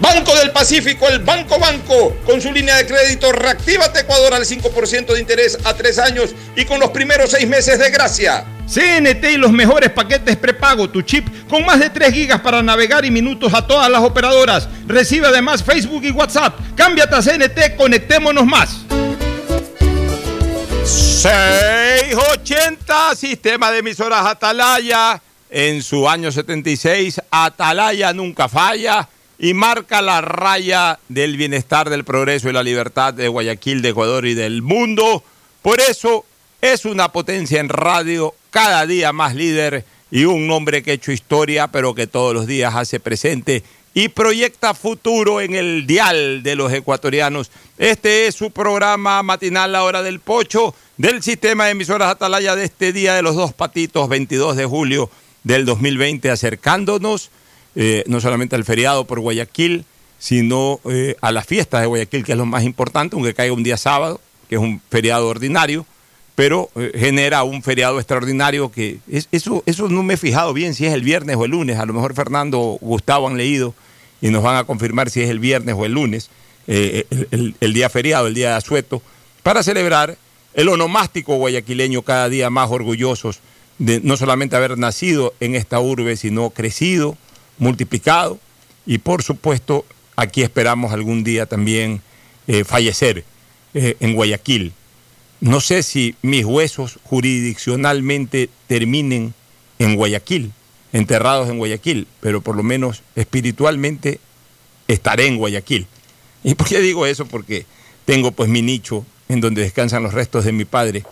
Banco del Pacífico, el Banco Banco, con su línea de crédito Reactívate Ecuador al 5% de interés a tres años y con los primeros seis meses de gracia. CNT y los mejores paquetes prepago, tu chip con más de 3 gigas para navegar y minutos a todas las operadoras. Recibe además Facebook y WhatsApp. Cámbiate a CNT, conectémonos más. 680, sistema de emisoras Atalaya. En su año 76, Atalaya nunca falla y marca la raya del bienestar, del progreso y la libertad de Guayaquil, de Ecuador y del mundo. Por eso es una potencia en radio, cada día más líder y un nombre que ha hecho historia, pero que todos los días hace presente y proyecta futuro en el dial de los ecuatorianos. Este es su programa matinal La Hora del Pocho del sistema de emisoras Atalaya de este día de los dos patitos, 22 de julio del 2020, acercándonos eh, no solamente al feriado por Guayaquil, sino eh, a las fiestas de Guayaquil, que es lo más importante, aunque caiga un día sábado, que es un feriado ordinario, pero eh, genera un feriado extraordinario que eso, eso no me he fijado bien si es el viernes o el lunes, a lo mejor Fernando o Gustavo han leído y nos van a confirmar si es el viernes o el lunes, el, el, día feriado, el día de asueto, para celebrar el onomástico guayaquileño cada día más orgullosos de no solamente haber nacido en esta urbe, sino crecido, multiplicado y por supuesto aquí esperamos algún día también eh, fallecer eh, en Guayaquil. No sé si mis huesos jurisdiccionalmente terminen en Guayaquil, enterrados en Guayaquil, pero por lo menos espiritualmente estaré en Guayaquil. ¿Y por qué digo eso? Porque tengo pues mi nicho en donde descansan los restos de mi padre,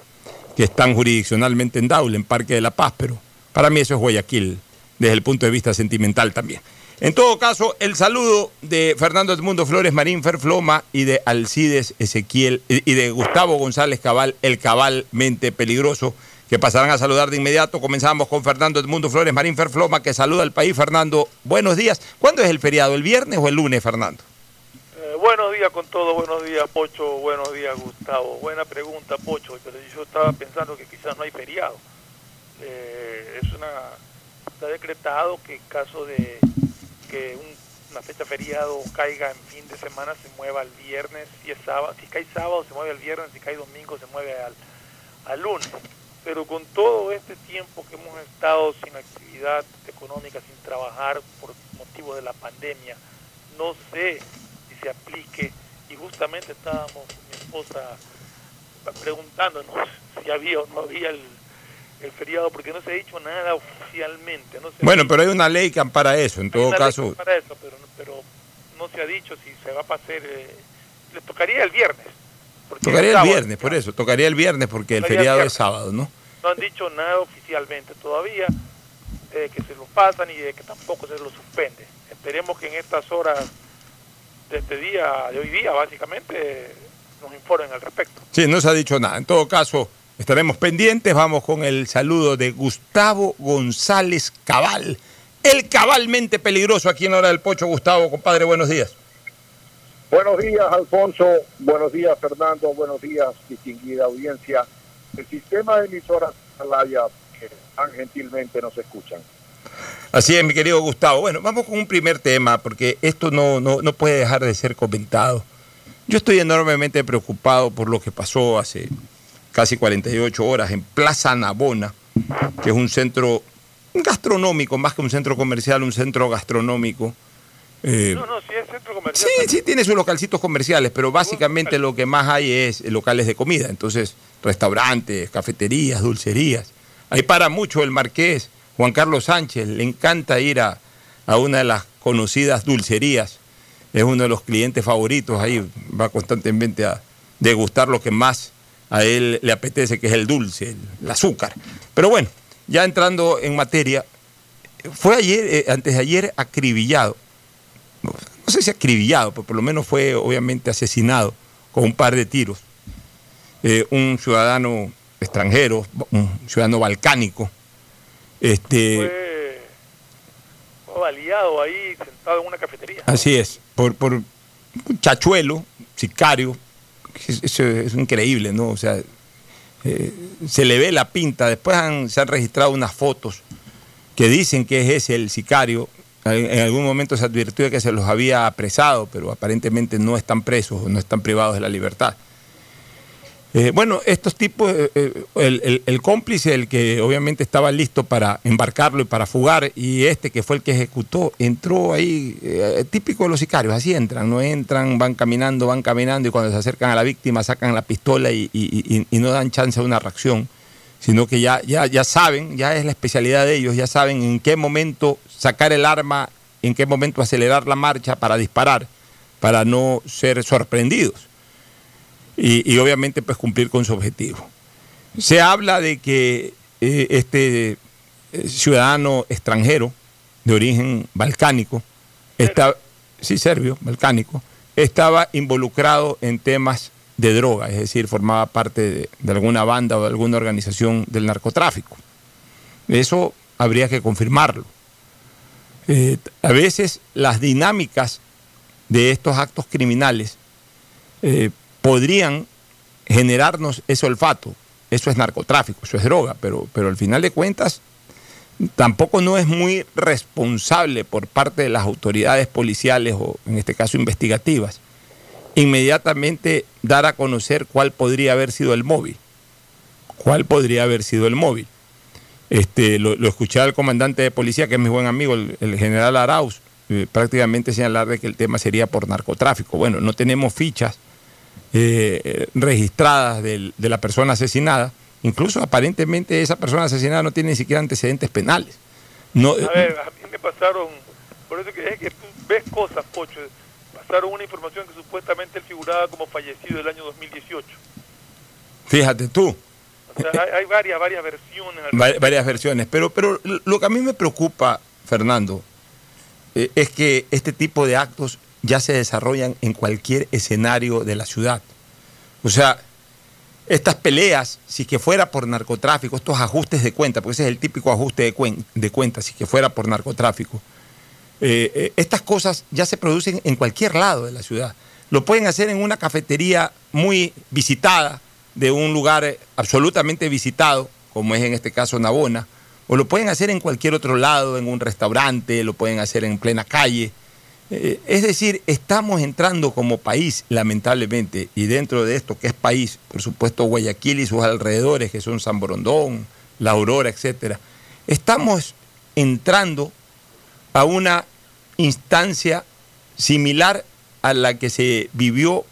que están jurisdiccionalmente en Daule, en Parque de la Paz, pero para mí eso es Guayaquil, desde el punto de vista sentimental también. En todo caso, el saludo de Fernando Edmundo Flores Marín Ferfloma y de Alcides Ezequiel y de Gustavo González Cabal, el cabalmente peligroso, que pasarán a saludar de inmediato. Comenzamos con Fernando Edmundo Flores Marín Ferfloma, que saluda al país. Fernando, buenos días. ¿Cuándo es el feriado? ¿El viernes o el lunes, Fernando? Eh, buenos días con todo, buenos días Pocho, buenos días Gustavo. Buena pregunta Pocho, pero yo estaba pensando que quizás no hay feriado. Eh, es una está decretado que en caso de que una fecha feriado caiga en fin de semana se mueva al viernes, si es sábado, si cae sábado se mueve al viernes, si cae domingo se mueve al, al lunes. Pero con todo este tiempo que hemos estado sin actividad económica, sin trabajar por motivo de la pandemia, no sé si se aplique y justamente estábamos mi esposa preguntándonos si había o no había el el feriado porque no se ha dicho nada oficialmente. bueno, pero hay una ley que ampara eso, en todo caso. Para eso, pero, pero, no se ha dicho si se va a pasar. Eh, le tocaría el viernes. Tocaría el viernes, por eso, tocaría el viernes porque el feriado es sábado, ¿no? No han dicho nada oficialmente todavía de que se lo pasan y de que tampoco se lo suspende. Esperemos que en estas horas de este día, de hoy día, básicamente, nos informen al respecto. Sí, no se ha dicho nada. En todo caso, estaremos pendientes. Vamos con el saludo de Gustavo González Cabal. El cabalmente peligroso aquí en Hora del Pocho. Gustavo, compadre, buenos días. Buenos días, Alfonso. Buenos días, Fernando. Buenos días, distinguida audiencia. El sistema de emisoras Atalaya que tan gentilmente nos escuchan. Así es, mi querido Gustavo. Bueno, vamos con un primer tema, porque esto no, no, no puede dejar de ser comentado. Yo estoy enormemente preocupado por lo que pasó hace casi 48 horas en Plaza Navona, que es un centro gastronómico, más que un centro comercial, un centro gastronómico. Eh, no, no, sí es centro comercial. Sí, sí tiene sus localcitos comerciales, pero básicamente lo que más hay es locales de comida. Entonces, restaurantes, cafeterías, dulcerías. Ahí para mucho el marqués Juan Carlos Sánchez, le encanta ir a, a una de las conocidas dulcerías. Es uno de los clientes favoritos ahí, va constantemente a degustar lo que más a él le apetece, que es el dulce, el, azúcar. Pero bueno, ya entrando en materia, fue ayer, eh, antes de ayer, acribillado. No, sé si acribillado, pero por lo menos fue obviamente asesinado con un par de tiros. Eh, un ciudadano extranjero, un ciudadano balcánico, este, fue, fue baleado ahí, sentado en una cafetería. Así es, por, por un chachuelo, sicario, eso es increíble, ¿no? O sea, eh, se le ve la pinta. Después han, se han registrado unas fotos que dicen que es ese el sicario. En algún momento se advirtió que se los había apresado, pero aparentemente no están presos, no están privados de la libertad. Eh, bueno, estos tipos, eh, eh, el, cómplice, el que obviamente estaba listo para embarcarlo y para fugar, y este que fue el que ejecutó, entró ahí, típico de los sicarios, así entran, no entran, van caminando, van caminando, y cuando se acercan a la víctima sacan la pistola y, no dan chance a una reacción, sino que ya, ya, ya saben, ya es la especialidad de ellos, ya saben en qué momento sacar el arma, en qué momento acelerar la marcha para disparar, para no ser sorprendidos y, obviamente pues cumplir con su objetivo. Se habla de que eh, este eh, ciudadano extranjero de origen balcánico, está, sí, serbio, balcánico, estaba involucrado en temas de droga, es decir, formaba parte de, alguna banda o de alguna organización del narcotráfico. Eso habría que confirmarlo. Eh, a veces las dinámicas de estos actos criminales podrían generarnos ese olfato. Eso es narcotráfico, eso es droga, pero, pero al final de cuentas tampoco no es muy responsable por parte de las autoridades policiales o en este caso investigativas inmediatamente dar a conocer cuál podría haber sido el móvil. ¿Cuál podría haber sido el móvil? Este, lo, escuché al comandante de policía, que es mi buen amigo, el, general Arauz, eh, prácticamente señalar de que el tema sería por narcotráfico. Bueno, no tenemos fichas eh, registradas de, la persona asesinada. Incluso aparentemente esa persona asesinada no tiene ni siquiera antecedentes penales. No, a ver, a mí me pasaron, por eso que es que tú ves cosas, Pocho, pasaron una información que supuestamente él figuraba como fallecido el año 2018. Fíjate tú. O sea, hay, varias, varias versiones. varias versiones, pero, pero lo que a mí me preocupa, Fernando, eh, es que este tipo de actos ya se desarrollan en cualquier escenario de la ciudad. O sea, estas peleas, si que fuera por narcotráfico, estos ajustes de cuenta, porque ese es el típico ajuste de, de cuenta, si que fuera por narcotráfico, eh, eh, estas cosas ya se producen en cualquier lado de la ciudad. Lo pueden hacer en una cafetería muy visitada, de un lugar absolutamente visitado, como es en este caso Navona, o lo pueden hacer en cualquier otro lado, en un restaurante, lo pueden hacer en plena calle. Eh, es decir, estamos entrando como país, lamentablemente, y dentro de esto que es país, por supuesto Guayaquil y sus alrededores, que son San Borondón, La Aurora, etcétera, estamos entrando a una instancia similar a la que se vivió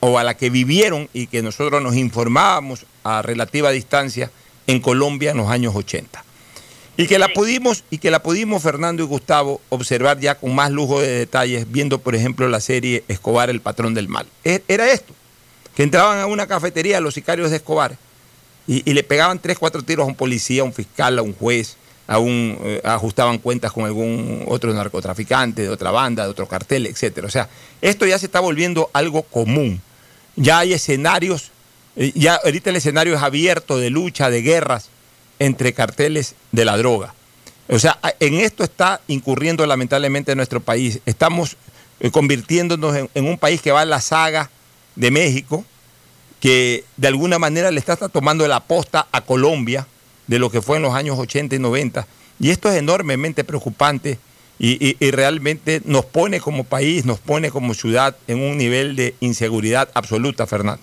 o a la que vivieron y que nosotros nos informábamos a relativa distancia en Colombia en los años 80. Y que la pudimos, y que la pudimos, Fernando y Gustavo, observar ya con más lujo de detalles, viendo, por ejemplo, la serie Escobar, el patrón del mal. E, era esto, que entraban a una cafetería los sicarios de Escobar y, le pegaban tres, cuatro tiros a un policía, a un fiscal, a un juez, a un, eh, ajustaban cuentas con algún otro narcotraficante de otra banda, de otro cartel, etcétera. O sea, esto ya se está volviendo algo común. ya hay escenarios, eh, ya ahorita el escenario es abierto de lucha, de guerras entre carteles de la droga. O sea, en esto está incurriendo lamentablemente nuestro país. Estamos eh, convirtiéndonos en, un país que va a la saga de México, que de alguna manera le está, tomando la posta a Colombia de lo que fue en los años 80 y 90. Y esto es enormemente preocupante y, realmente nos pone como país, nos pone como ciudad en un nivel de inseguridad absoluta, Fernando.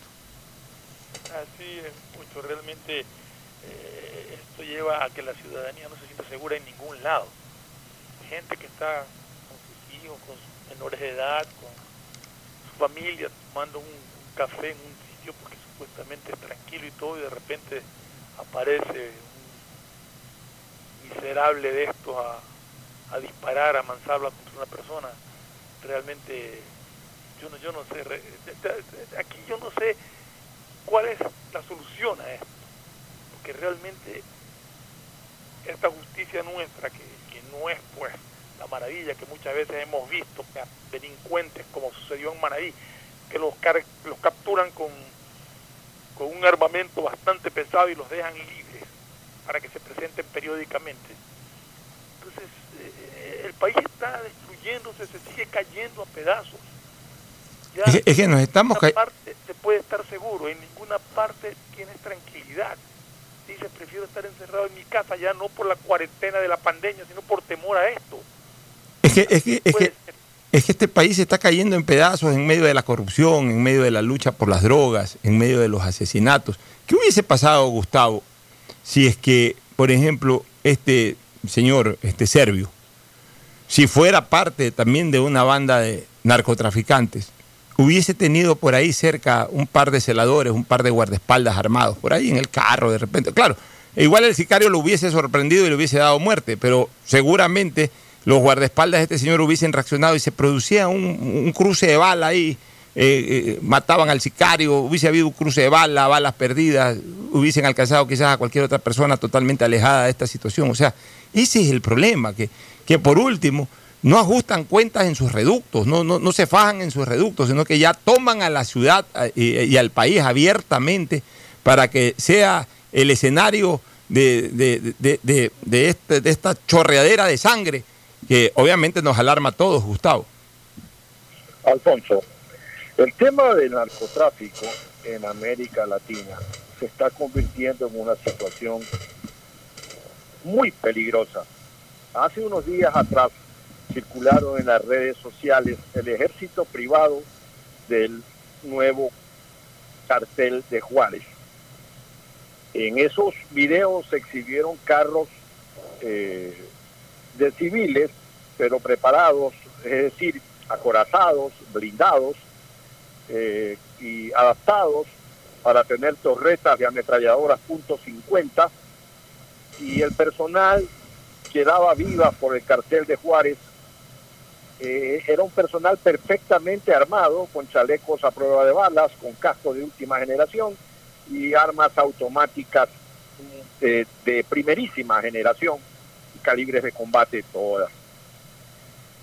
Así es, mucho. Realmente eh, esto a que la ciudadanía no se sienta segura en ningún lado. Gente que está con sus hijos, con sus menores de edad, con su familia, tomando un, café en un sitio porque supuestamente es tranquilo y todo, y de repente aparece un miserable de estos a a disparar, a mansalva contra una persona, realmente yo no, yo no sé, aquí yo no sé cuál es la solución a esto, porque realmente esta justicia nuestra, que, que no es pues la maravilla que muchas veces hemos visto, delincuentes como sucedió en Manaví, que los, los capturan con, con un armamento bastante pesado y los dejan libres para que se presenten periódicamente. Entonces, el país está destruyéndose, se sigue cayendo a pedazos. es, que, nos estamos cayendo. parte se puede estar seguro, en ninguna parte tienes tranquilidad. Dice, prefiero estar encerrado en mi casa ya no por la cuarentena de la pandemia, sino por temor a esto. Es que, es que, es que, es que este país está cayendo en pedazos en medio de la corrupción, en medio de la lucha por las drogas, en medio de los asesinatos. ¿Qué hubiese pasado, Gustavo, si es que, por ejemplo, este señor, este serbio, si fuera parte también de una banda de narcotraficantes, hubiese tenido por ahí cerca un par de celadores, un par de guardaespaldas armados, por ahí en el carro de repente. Claro, igual el sicario lo hubiese sorprendido y le hubiese dado muerte, pero seguramente los guardaespaldas de este señor hubiesen reaccionado y se producía un, cruce de bala ahí. Eh, eh, mataban al sicario, hubiese habido un cruce de bala, balas perdidas, hubiesen alcanzado quizás a cualquier otra persona totalmente alejada de esta situación. O sea, ese es el problema, que que por último no ajustan cuentas en sus reductos, no, no, no se fajan en sus reductos, sino que ya toman a la ciudad y, al país abiertamente para que sea el escenario de, de, este, de esta chorreadera de sangre que obviamente nos alarma a todos, Gustavo. Alfonso, el tema del narcotráfico en América Latina se está convirtiendo en una situación muy peligrosa Hace unos días atrás circularon en las redes sociales el ejército privado del nuevo cartel de Juárez. En esos videos se exhibieron carros eh, de civiles, pero preparados, es decir, acorazados, blindados eh, y adaptados para tener torretas de ametralladoras .50 y el personal quedaba viva por el cartel de Juárez. Eh, era un personal perfectamente armado, con chalecos a prueba de balas, con casco de última generación y armas automáticas de, de primerísima generación, calibres de combate todas.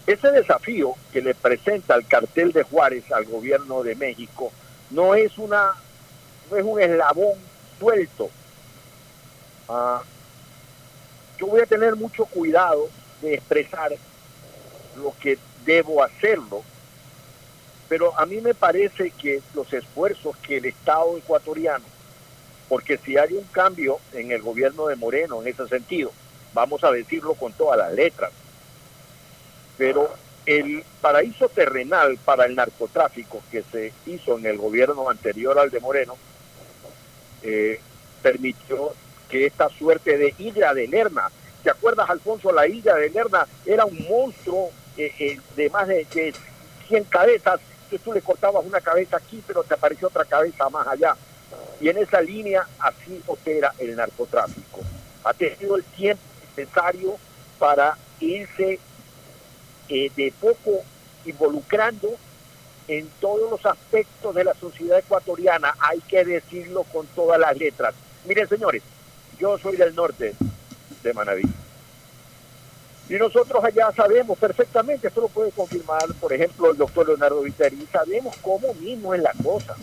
Ese desafío que le presenta el cartel de Juárez al gobierno de México no es una no es un eslabón suelto. Ah, yo voy a tener mucho cuidado de expresar lo que debo hacerlo, pero a mí me parece que los esfuerzos que el Estado ecuatoriano, porque si hay un cambio en el gobierno de Moreno en ese sentido, vamos a decirlo con todas las letras, pero el paraíso terrenal para el narcotráfico que se hizo en el gobierno anterior al de Moreno eh, permitió que esta suerte de Hidra de Lerna, ¿te acuerdas, Alfonso? La Hidra de Lerna era un monstruo eh, eh, de más de, 100 cabezas, que tú le cortabas una cabeza aquí, pero te apareció otra cabeza más allá. Y en esa línea así opera el narcotráfico. Ha tenido el tiempo necesario para irse eh, de poco involucrando en todos los aspectos de la sociedad ecuatoriana, hay que decirlo con todas las letras. Miren, señores, yo soy del norte de Manaví. Y nosotros allá sabemos perfectamente, esto lo puede confirmar, por ejemplo, el doctor Leonardo Viteri, sabemos cómo mismo es la cosa.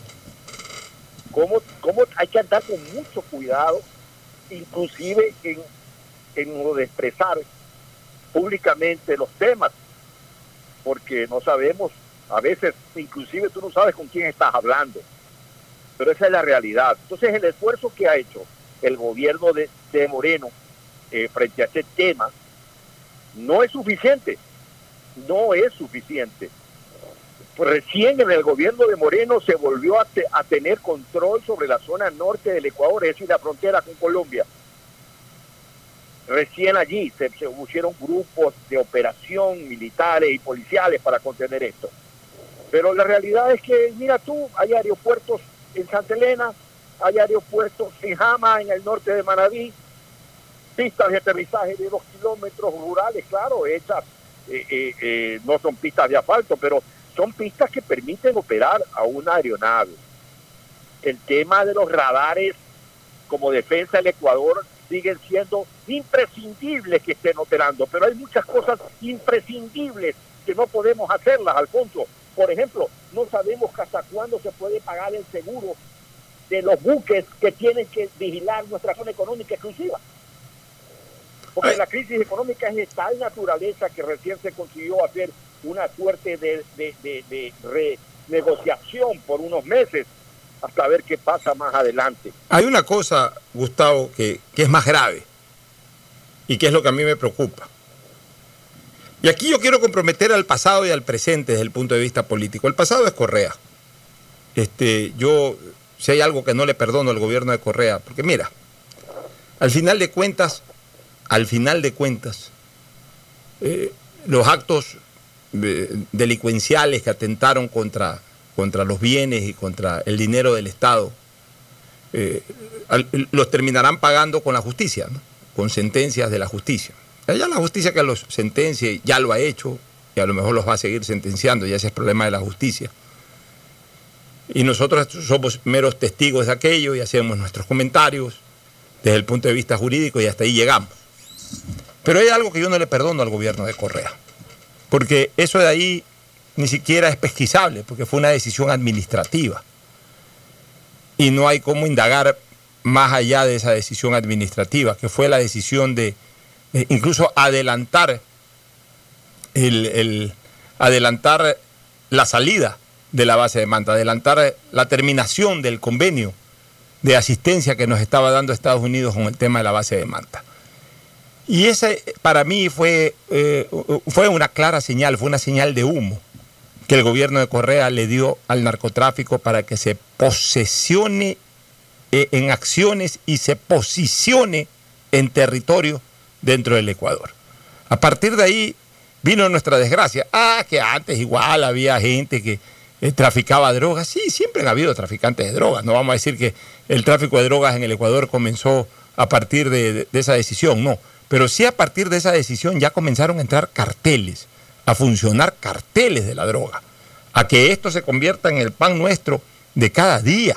cómo, cómo hay que andar con mucho cuidado, inclusive en, en lo de expresar públicamente los temas, porque no sabemos, a veces inclusive tú no sabes con quién estás hablando, pero esa es la realidad. Entonces el esfuerzo que ha hecho el gobierno de, de Moreno eh, frente a este tema no es suficiente, no es suficiente. Recién en el gobierno de Moreno se volvió a, te- a tener control sobre la zona norte del Ecuador, es decir, la frontera con Colombia. Recién allí se, se pusieron grupos de operación militares y policiales para contener esto. Pero la realidad es que, mira tú, hay aeropuertos en Santa Elena, hay aeropuertos en Jama, en el norte de Manabí, pistas de aterrizaje de dos kilómetros rurales, claro, hechas, eh, eh, eh, no son pistas de asfalto, pero son pistas que permiten operar a una aeronave. El tema de los radares como defensa del Ecuador siguen siendo imprescindibles que estén operando, pero hay muchas cosas imprescindibles que no podemos hacerlas, Alfonso. Por ejemplo, no sabemos hasta cuándo se puede pagar el seguro de los buques que tienen que vigilar nuestra zona económica exclusiva. Porque la crisis económica es de tal naturaleza que recién se consiguió hacer una suerte de, de, de, de renegociación por unos meses hasta ver qué pasa más adelante. Hay una cosa, Gustavo, que, que es más grave y que es lo que a mí me preocupa. Y aquí yo quiero comprometer al pasado y al presente desde el punto de vista político. El pasado es Correa. Este, yo, si hay algo que no le perdono al gobierno de Correa, porque mira, al final de cuentas, al final de cuentas, eh, los actos delincuenciales que atentaron contra, contra los bienes y contra el dinero del Estado, eh, los terminarán pagando con la justicia, con sentencias de la justicia. Ya la justicia que los sentencie ya lo ha hecho y a lo mejor los va a seguir sentenciando, ya ese es problema de la justicia. Y nosotros somos meros testigos de aquello y hacemos nuestros comentarios desde el punto de vista jurídico y hasta ahí llegamos. Pero hay algo que yo no le perdono al gobierno de Correa, porque eso de ahí ni siquiera es pesquisable, porque fue una decisión administrativa. Y no hay cómo indagar más allá de esa decisión administrativa, que fue la decisión de incluso adelantar el, el- adelantar la salida de la base de Manta, adelantar la terminación del convenio de asistencia que nos estaba dando Estados Unidos con el tema de la base de Manta. Y ese para mí fue, eh, fue una clara señal, fue una señal de humo que el gobierno de Correa le dio al narcotráfico para que se posesione eh, en acciones y se posicione en territorio dentro del Ecuador. A partir de ahí vino nuestra desgracia. Ah, que antes igual había gente que eh, traficaba drogas. Sí, siempre han habido traficantes de drogas. No vamos a decir que el tráfico de drogas en el Ecuador comenzó a partir de, de- de esa decisión, no. Pero sí a partir de esa decisión ya comenzaron a entrar carteles, a funcionar carteles de la droga, a que esto se convierta en el pan nuestro de cada día.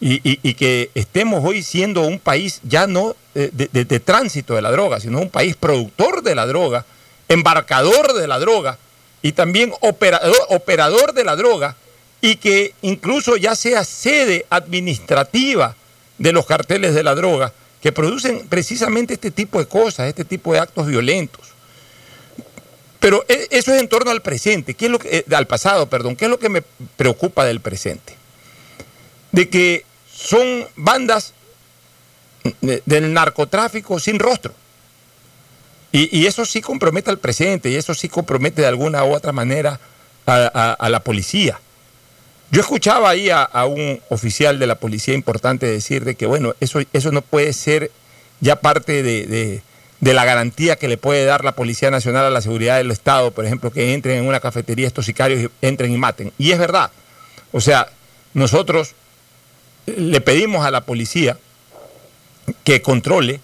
Y, y- que estemos hoy siendo un país ya no eh, de, de- de tránsito de la droga, sino un país productor de la droga, embarcador de la droga y también operador, operador de la droga y que incluso ya sea sede administrativa de los carteles de la droga que producen precisamente este tipo de cosas, este tipo de actos violentos. Pero e- eso es en torno al presente, ¿qué es lo que, eh, al pasado, perdón, ¿qué es lo que me preocupa del presente? De que son bandas de- del narcotráfico sin rostro. Y, eso sí compromete al presente, y eso sí compromete de alguna u otra manera a la policía. Yo escuchaba ahí a, un oficial de la policía importante decir de que, bueno, eso, eso no puede ser ya parte de, de- de la garantía que le puede dar la Policía Nacional a la seguridad del Estado, por ejemplo, que entren en una cafetería estos sicarios y entren y maten. Y es verdad. O sea, nosotros le pedimos a la policía que controle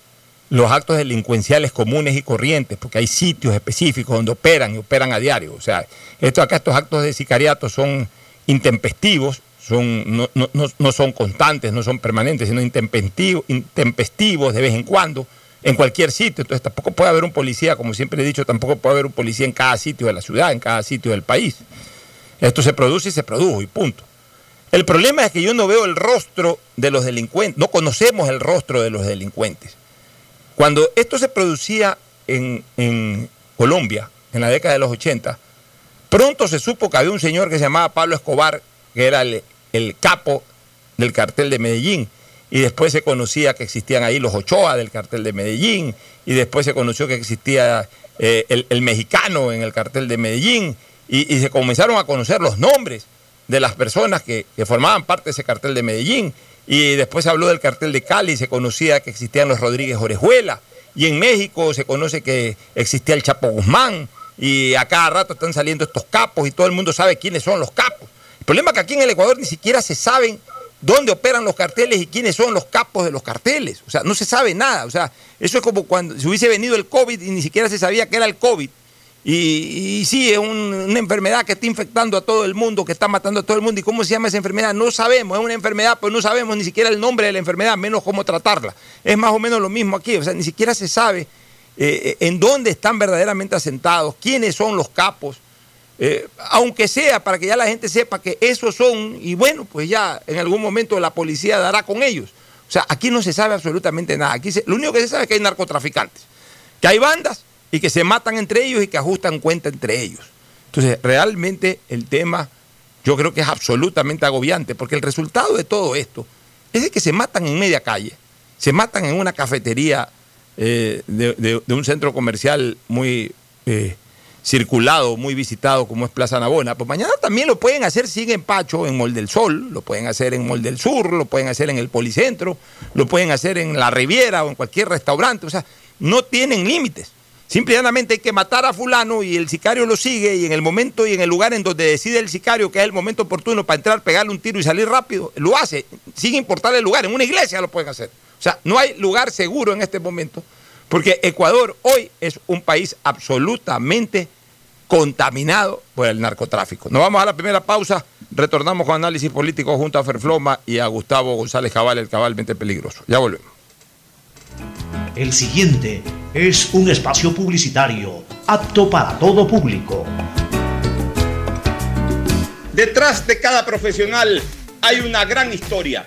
los actos delincuenciales comunes y corrientes, porque hay sitios específicos donde operan y operan a diario. O sea, esto acá, estos actos de sicariato son intempestivos, son, no, no- no- son constantes, no son permanentes, sino intempestivos, intempestivos de vez en cuando, en cualquier sitio. Entonces tampoco puede haber un policía, como siempre he dicho, tampoco puede haber un policía en cada sitio de la ciudad, en cada sitio del país. Esto se produce y se produjo y punto. El problema es que yo no veo el rostro de los delincuentes, no conocemos el rostro de los delincuentes. Cuando esto se producía en, en Colombia, en la década de los 80, pronto se supo que había un señor que se llamaba Pablo Escobar, que era el, capo del cartel de Medellín, y después se conocía que existían ahí los Ochoa del cartel de Medellín, y después se conoció que existía eh, el, mexicano en el cartel de Medellín, y, y se comenzaron a conocer los nombres de las personas que, que formaban parte de ese cartel de Medellín. Y después se habló del cartel de Cali, se conocía que existían los Rodríguez Orejuela. Y en México se conoce que existía el Chapo Guzmán. Y a cada rato están saliendo estos capos y todo el mundo sabe quiénes son los capos. El problema es que aquí en el Ecuador ni siquiera se saben dónde operan los carteles y quiénes son los capos de los carteles. O sea, no se sabe nada. O sea, eso es como cuando si hubiese venido el COVID y ni siquiera se sabía que era el COVID. Y, sí, es un- una enfermedad que está infectando a todo el mundo, que está matando a todo el mundo. ¿Y cómo se llama esa enfermedad? No sabemos. Es una enfermedad, pues no sabemos ni siquiera el nombre de la enfermedad, menos cómo tratarla. Es más o menos lo mismo aquí. O sea, ni siquiera se sabe eh, en dónde están verdaderamente asentados, quiénes son los capos. Eh, aunque sea para que ya la gente sepa que esos son, y bueno, pues ya en algún momento la policía dará con ellos. O sea, aquí no se sabe absolutamente nada. Aquí lo único que se sabe es que hay narcotraficantes, que hay bandas y que se matan entre ellos y que ajustan cuenta entre ellos. Entonces, realmente el tema yo creo que es absolutamente agobiante, porque el resultado de todo esto es de que se matan en media calle, se matan en una cafetería eh, de, un centro comercial muy eh, circulado, muy visitado como es Plaza Navona, pues mañana también lo pueden hacer, sigue en Pacho, en Mol del Sol, lo pueden hacer en Mol del Sur, lo pueden hacer en el Policentro, lo pueden hacer en la Riviera o en cualquier restaurante, o sea, no tienen límites. Simple y llanamente hay que matar a fulano y el sicario lo sigue y en el momento y en el lugar en donde decide el sicario que es el momento oportuno para entrar, pegarle un tiro y salir rápido, lo hace, sin importar el lugar, en una iglesia lo pueden hacer. O sea, no hay lugar seguro en este momento porque Ecuador hoy es un país absolutamente contaminado por el narcotráfico. Nos vamos a la primera pausa, retornamos con análisis político junto a Ferfloma y a Gustavo González Cabal, el cabalmente peligroso. Ya volvemos. El siguiente es un espacio publicitario apto para todo público. Detrás de cada profesional hay una gran historia.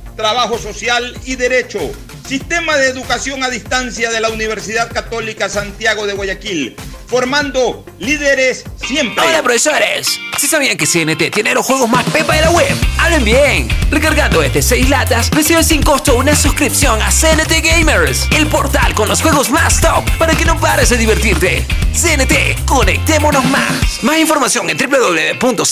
trabajo social y derecho. Sistema de educación a distancia de la Universidad Católica Santiago de Guayaquil, formando líderes siempre. Hola profesores, ¿sí sabían que CNT tiene los juegos más pepa de la web? ¡Hablen bien! Recargando este 6 latas, recibes sin costo una suscripción a CNT Gamers, el portal con los juegos más top para que no pares de divertirte. CNT, conectémonos más. Más información en www.cnt.com.es.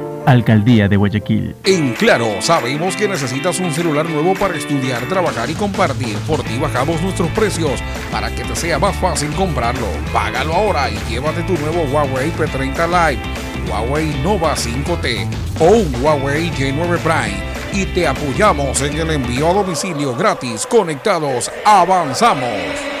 Alcaldía de Guayaquil. En Claro, sabemos que necesitas un celular nuevo para estudiar, trabajar y compartir. Por ti bajamos nuestros precios para que te sea más fácil comprarlo. Págalo ahora y llévate tu nuevo Huawei P30 Lite, Huawei Nova 5T o un Huawei J9 Prime. Y te apoyamos en el envío a domicilio gratis. Conectados, avanzamos.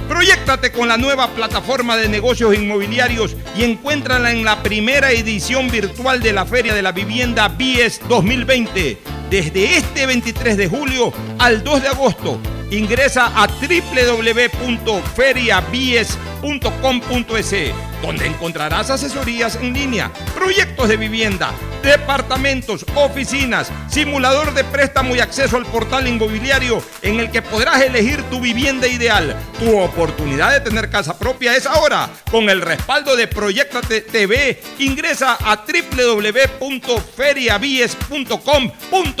Proyectate con la nueva plataforma de negocios inmobiliarios y encuéntrala en la primera edición virtual de la Feria de la Vivienda BIES 2020. Desde este 23 de julio al 2 de agosto. Ingresa a www.feriabies.com.es, donde encontrarás asesorías en línea, proyectos de vivienda, departamentos, oficinas, simulador de préstamo y acceso al portal inmobiliario en el que podrás elegir tu vivienda ideal. Tu oportunidad de tener casa propia es ahora. Con el respaldo de Proyectate TV, ingresa a www.feriabies.com.es.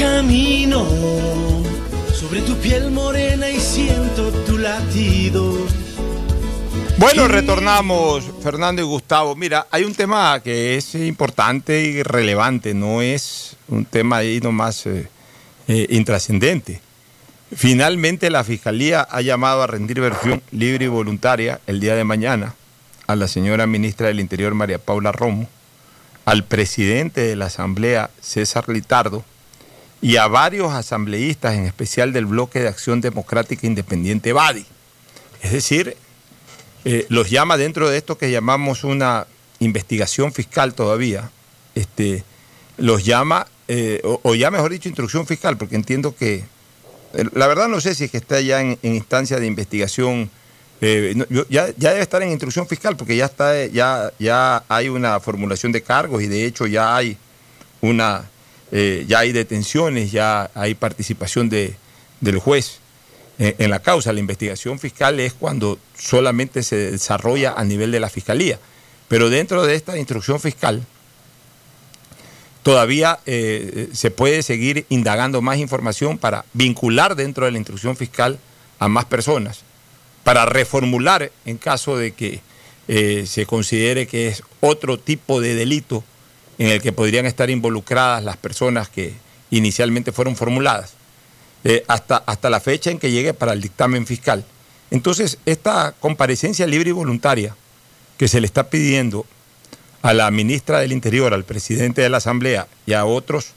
Camino sobre tu piel morena y siento tu latido. Bueno, retornamos, Fernando y Gustavo. Mira, hay un tema que es importante y relevante, no es un tema ahí nomás eh, eh, intrascendente. Finalmente la Fiscalía ha llamado a rendir versión libre y voluntaria el día de mañana a la señora ministra del Interior, María Paula Romo, al presidente de la Asamblea, César Litardo, y a varios asambleístas, en especial del Bloque de Acción Democrática Independiente BADI. Es decir, eh, los llama dentro de esto que llamamos una investigación fiscal todavía, este, los llama, eh, o, ya mejor dicho, instrucción fiscal, porque entiendo que, eh, la verdad no sé si es que está ya en, en instancia de investigación, ya, ya, debe estar en instrucción fiscal, porque ya, está, ya, ya hay una formulación de cargos y de hecho ya hay una... Eh, ya hay detenciones, ya hay participación de, del juez. en, en la causa. La investigación fiscal es cuando solamente se desarrolla a nivel de la fiscalía. Pero dentro de esta instrucción fiscal todavía eh, se puede seguir indagando más información para vincular dentro de la instrucción fiscal a más personas, para reformular en caso de que eh, se considere que es otro tipo de delito en el que podrían estar involucradas las personas que inicialmente fueron formuladas, eh, hasta, hasta la fecha en que llegue para el dictamen fiscal. Entonces, esta comparecencia libre y voluntaria que se le está pidiendo a la ministra del Interior, al presidente de la Asamblea y a otros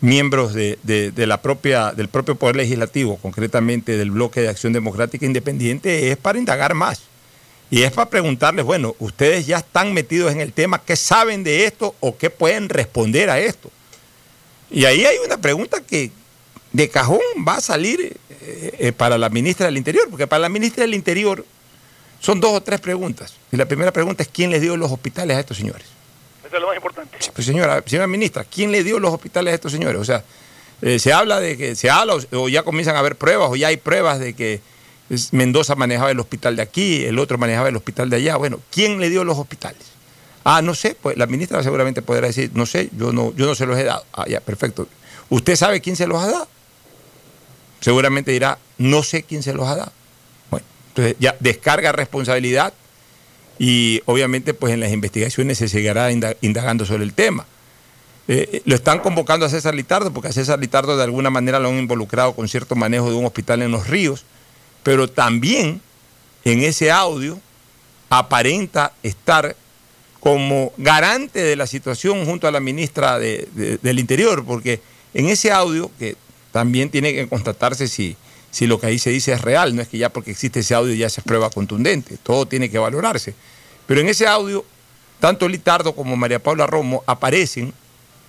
miembros de, de- de la propia, del propio Poder Legislativo, concretamente del Bloque de Acción Democrática Independiente, es para indagar más. Y es para preguntarles, bueno, ustedes ya están metidos en el tema, ¿qué saben de esto o qué pueden responder a esto? Y ahí hay una pregunta que de cajón va a salir eh, eh, para la ministra del Interior, porque para la ministra del Interior son dos o tres preguntas. Y la primera pregunta es quién les dio los hospitales a estos señores. Eso es lo más importante. Pues señora, señora ministra, ¿quién le dio los hospitales a estos señores? O sea, eh, se habla de que se habla o, o ya comienzan a haber pruebas o ya hay pruebas de que Mendoza manejaba el hospital de aquí, el otro manejaba el hospital de allá. Bueno, ¿quién le dio los hospitales? Ah, no sé, pues la ministra seguramente podrá decir, no sé, yo no, yo no se los he dado. Ah, ya, perfecto. ¿Usted sabe quién se los ha dado? Seguramente dirá, no sé quién se los ha dado. Bueno, entonces ya descarga responsabilidad y obviamente pues en las investigaciones se seguirá inda- indagando sobre el tema. Eh, eh, lo están convocando a César Litardo porque a César Litardo de alguna manera lo han involucrado con cierto manejo de un hospital en los ríos, pero también en ese audio aparenta estar como garante de la situación junto a la ministra de- de- del Interior, porque en ese audio, que también tiene que constatarse si, si lo que ahí se dice es real, no es que ya porque existe ese audio ya se prueba contundente, todo tiene que valorarse. Pero en ese audio, tanto Litardo como María Paula Romo aparecen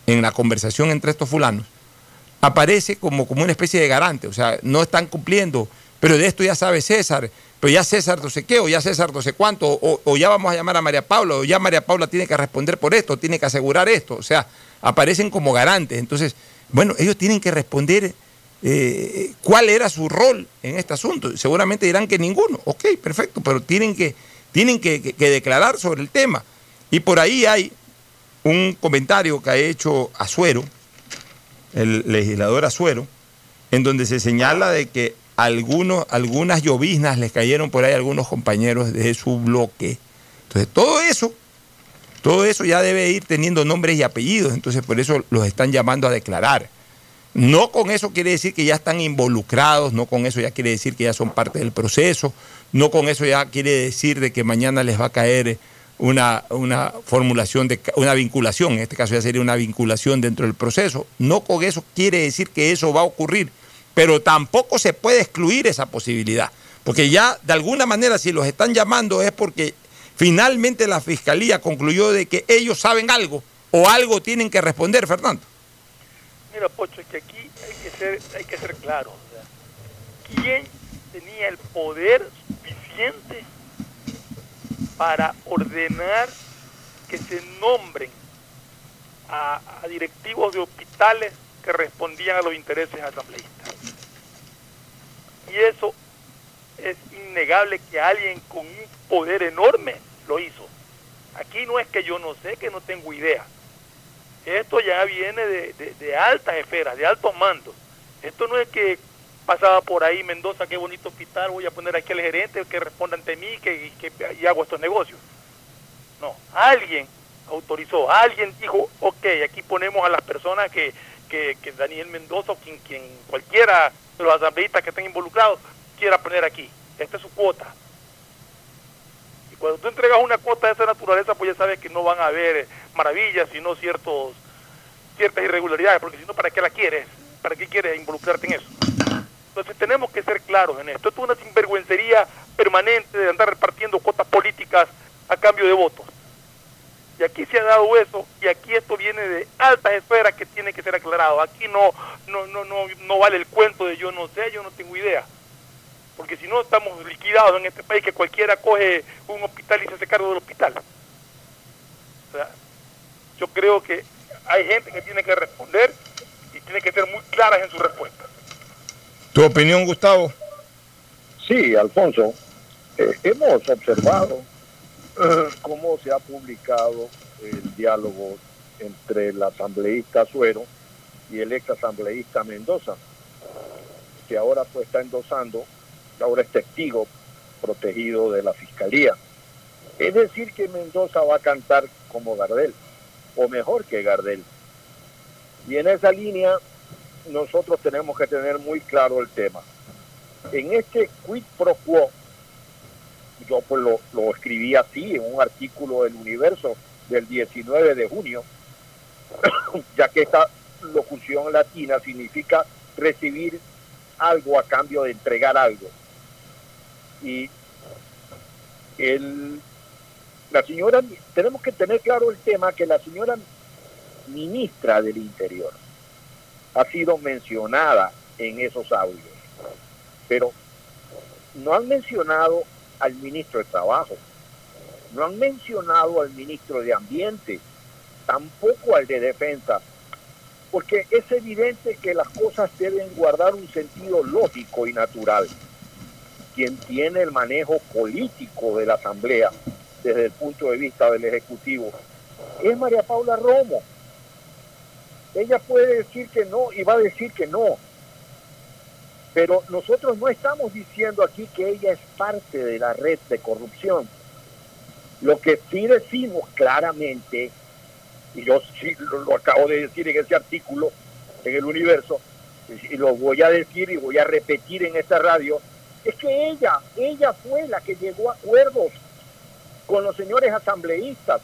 en la conversación entre estos fulanos, aparece como, como una especie de garante, o sea, no están cumpliendo, pero de esto ya sabe César, pero ya César no sé qué, o ya César no sé cuánto, o, ya vamos a llamar a María Paula, o ya María Paula tiene que responder por esto, tiene que asegurar esto, o sea, aparecen como garantes. Entonces, bueno, ellos tienen que responder eh, cuál era su rol en este asunto. Seguramente dirán que ninguno, ok, perfecto, pero tienen que, tienen que- que declarar sobre el tema. Y por ahí hay un comentario que ha hecho Azuero, el legislador Azuero, en donde se señala de que algunos, algunas lloviznas les cayeron por ahí a algunos compañeros de su bloque. Entonces, todo eso, todo eso ya debe ir teniendo nombres y apellidos, entonces por eso los están llamando a declarar. No con eso quiere decir que ya están involucrados, no con eso ya quiere decir que ya son parte del proceso, no con eso ya quiere decir de que mañana les va a caer una, una formulación, de, una vinculación, en este caso ya sería una vinculación dentro del proceso. No con eso quiere decir que eso va a ocurrir, pero tampoco se puede excluir esa posibilidad, porque ya de alguna manera si los están llamando es porque finalmente la fiscalía concluyó de que ellos saben algo o algo tienen que responder, Fernando. Mira, Pocho, es que aquí hay que ser, hay que ser claro. ¿Quién tenía el poder suficiente para ordenar que se nombren a directivos de hospitales que respondían a los intereses asambleístas? Y eso es innegable que alguien con un poder enorme lo hizo. Aquí no es que yo no sé, que no tengo idea. Esto ya viene de, de- de altas esferas, de altos mandos. Esto no es que pasaba por ahí Mendoza, qué bonito hospital, voy a poner aquí al gerente que responda ante mí que, que- y hago estos negocios. No, alguien autorizó, alguien dijo, ok, aquí ponemos a las personas que, que, Daniel Mendoza quien, quien cualquiera de los asambleístas que estén involucrados quiera poner aquí. Esta es su cuota. Y cuando tú entregas una cuota de esa naturaleza, pues ya sabes que no van a haber maravillas, sino ciertos, ciertas irregularidades, porque si no, ¿para qué la quieres? ¿Para qué quieres involucrarte en eso? Entonces tenemos que ser claros en esto. Esto es una sinvergüencería permanente de andar repartiendo cuotas políticas a cambio de votos. Y aquí se ha dado eso, y aquí esto viene de altas esferas que tiene que ser aclarado. Aquí no, no, no, no, no vale el cuento de yo no sé, yo no tengo idea. Porque si no estamos liquidados en este país que cualquiera coge un hospital y se hace cargo del hospital. O sea, yo creo que hay gente que tiene que responder y tiene que ser muy claras en su respuesta. ¿Tu opinión, Gustavo? Sí, Alfonso, eh, hemos observado cómo se ha publicado el diálogo entre el asambleísta Suero y el ex asambleísta Mendoza, que ahora pues está endosando, ahora es testigo protegido de la fiscalía. Es decir, que Mendoza va a cantar como Gardel, o mejor que Gardel. Y en esa línea nosotros tenemos que tener muy claro el tema. En este quid pro quo, yo pues lo, lo escribí así en un artículo del Universo del 19 de junio, ya que esta locución latina significa recibir algo a cambio de entregar algo. Y el, la señora, tenemos que tener claro el tema que la señora ministra del Interior ha sido mencionada en esos audios, pero no han mencionado al ministro de Trabajo, no han mencionado al ministro de Ambiente, tampoco al de Defensa, porque es evidente que las cosas deben guardar un sentido lógico y natural. Quien tiene el manejo político de la Asamblea desde el punto de vista del Ejecutivo es María Paula Romo. Ella puede decir que no y va a decir que no. Pero nosotros no estamos diciendo aquí que ella es parte de la red de corrupción. Lo que sí decimos claramente, y yo sí lo, acabo de decir en ese artículo en el universo, y lo voy a decir y voy a repetir en esta radio, es que ella, ella fue la que llegó a acuerdos con los señores asambleístas.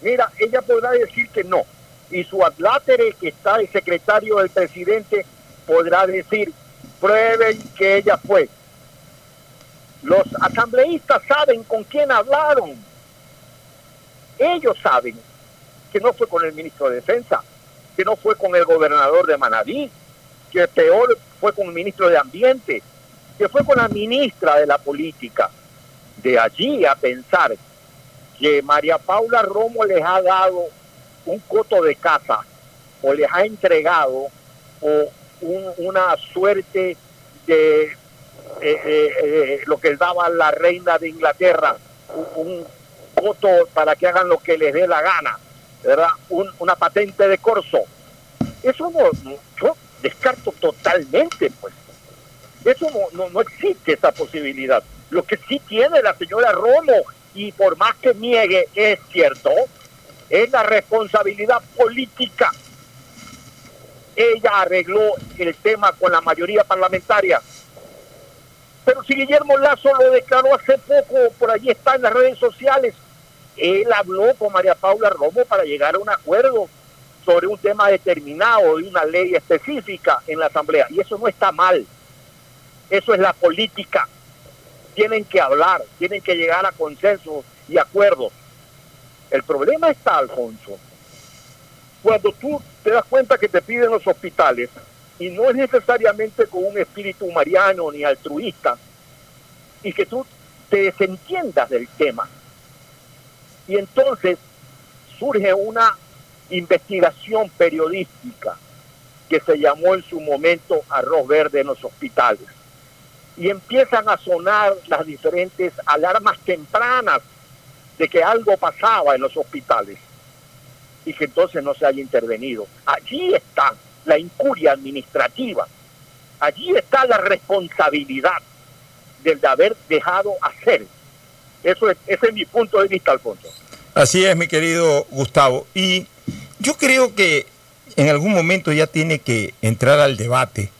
Mira, ella podrá decir que no, y su adlátere, que está el secretario del presidente, podrá decir, prueben que ella fue. Los asambleístas saben con quién hablaron. Ellos saben que no fue con el ministro de Defensa, que no fue con el gobernador de Manabí, que peor fue con el ministro de Ambiente, que fue con la ministra de la Política. De allí a pensar que María Paula Romo les ha dado un coto de casa o les ha entregado o una suerte de eh, eh, eh, lo que daba la reina de Inglaterra, un, coto para que hagan lo que les dé la gana, ¿verdad? una patente de corso. Eso no, yo descarto totalmente, pues. Eso no, no existe esa posibilidad. Lo que sí tiene la señora Romo, y por más que niegue, es cierto, es la responsabilidad política. Ella arregló el tema con la mayoría parlamentaria. Pero si Guillermo Lazo lo declaró hace poco, por allí está en las redes sociales, él habló con María Paula Romo para llegar a un acuerdo sobre un tema determinado y una ley específica en la Asamblea. Y eso no está mal. Eso es la política. Tienen que hablar, tienen que llegar a consensos y acuerdos. El problema está, Alfonso, cuando tú te das cuenta que te piden los hospitales, y no es necesariamente con un espíritu mariano ni altruista, y que tú te desentiendas del tema. Y entonces surge una investigación periodística que se llamó en su momento Arroz Verde en los hospitales. Y empiezan a sonar las diferentes alarmas tempranas de que algo pasaba en los hospitales y que entonces no se haya intervenido. Allí está la incuria administrativa, allí está la responsabilidad del haber dejado hacer. Eso es, ese es mi punto de vista, Alfonso. Así es, mi querido Gustavo. Y yo creo que en algún momento ya tiene que entrar al debate.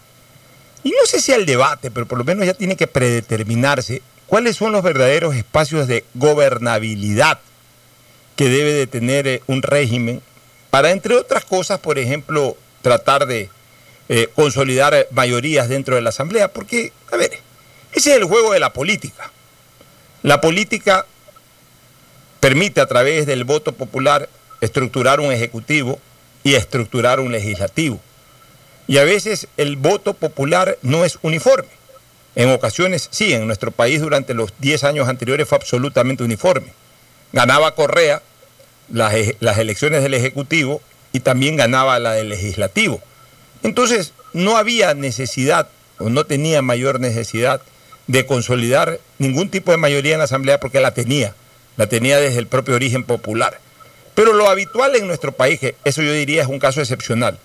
Y no sé si al debate, pero por lo menos ya tiene que predeterminarse cuáles son los verdaderos espacios de gobernabilidad que debe de tener eh, un régimen para, entre otras cosas, por ejemplo, tratar de eh, consolidar eh, mayorías dentro de la Asamblea, porque, a ver, ese es el juego de la política. La política permite a través del voto popular estructurar un ejecutivo y estructurar un legislativo. Y a veces el voto popular no es uniforme. En ocasiones sí, en nuestro país durante los 10 años anteriores fue absolutamente uniforme. Ganaba Correa las, las elecciones del Ejecutivo y también ganaba la del Legislativo. Entonces no había necesidad o no tenía mayor necesidad de consolidar ningún tipo de mayoría en la Asamblea porque la tenía, la tenía desde el propio origen popular. Pero lo habitual en nuestro país, eso yo diría es un caso excepcional,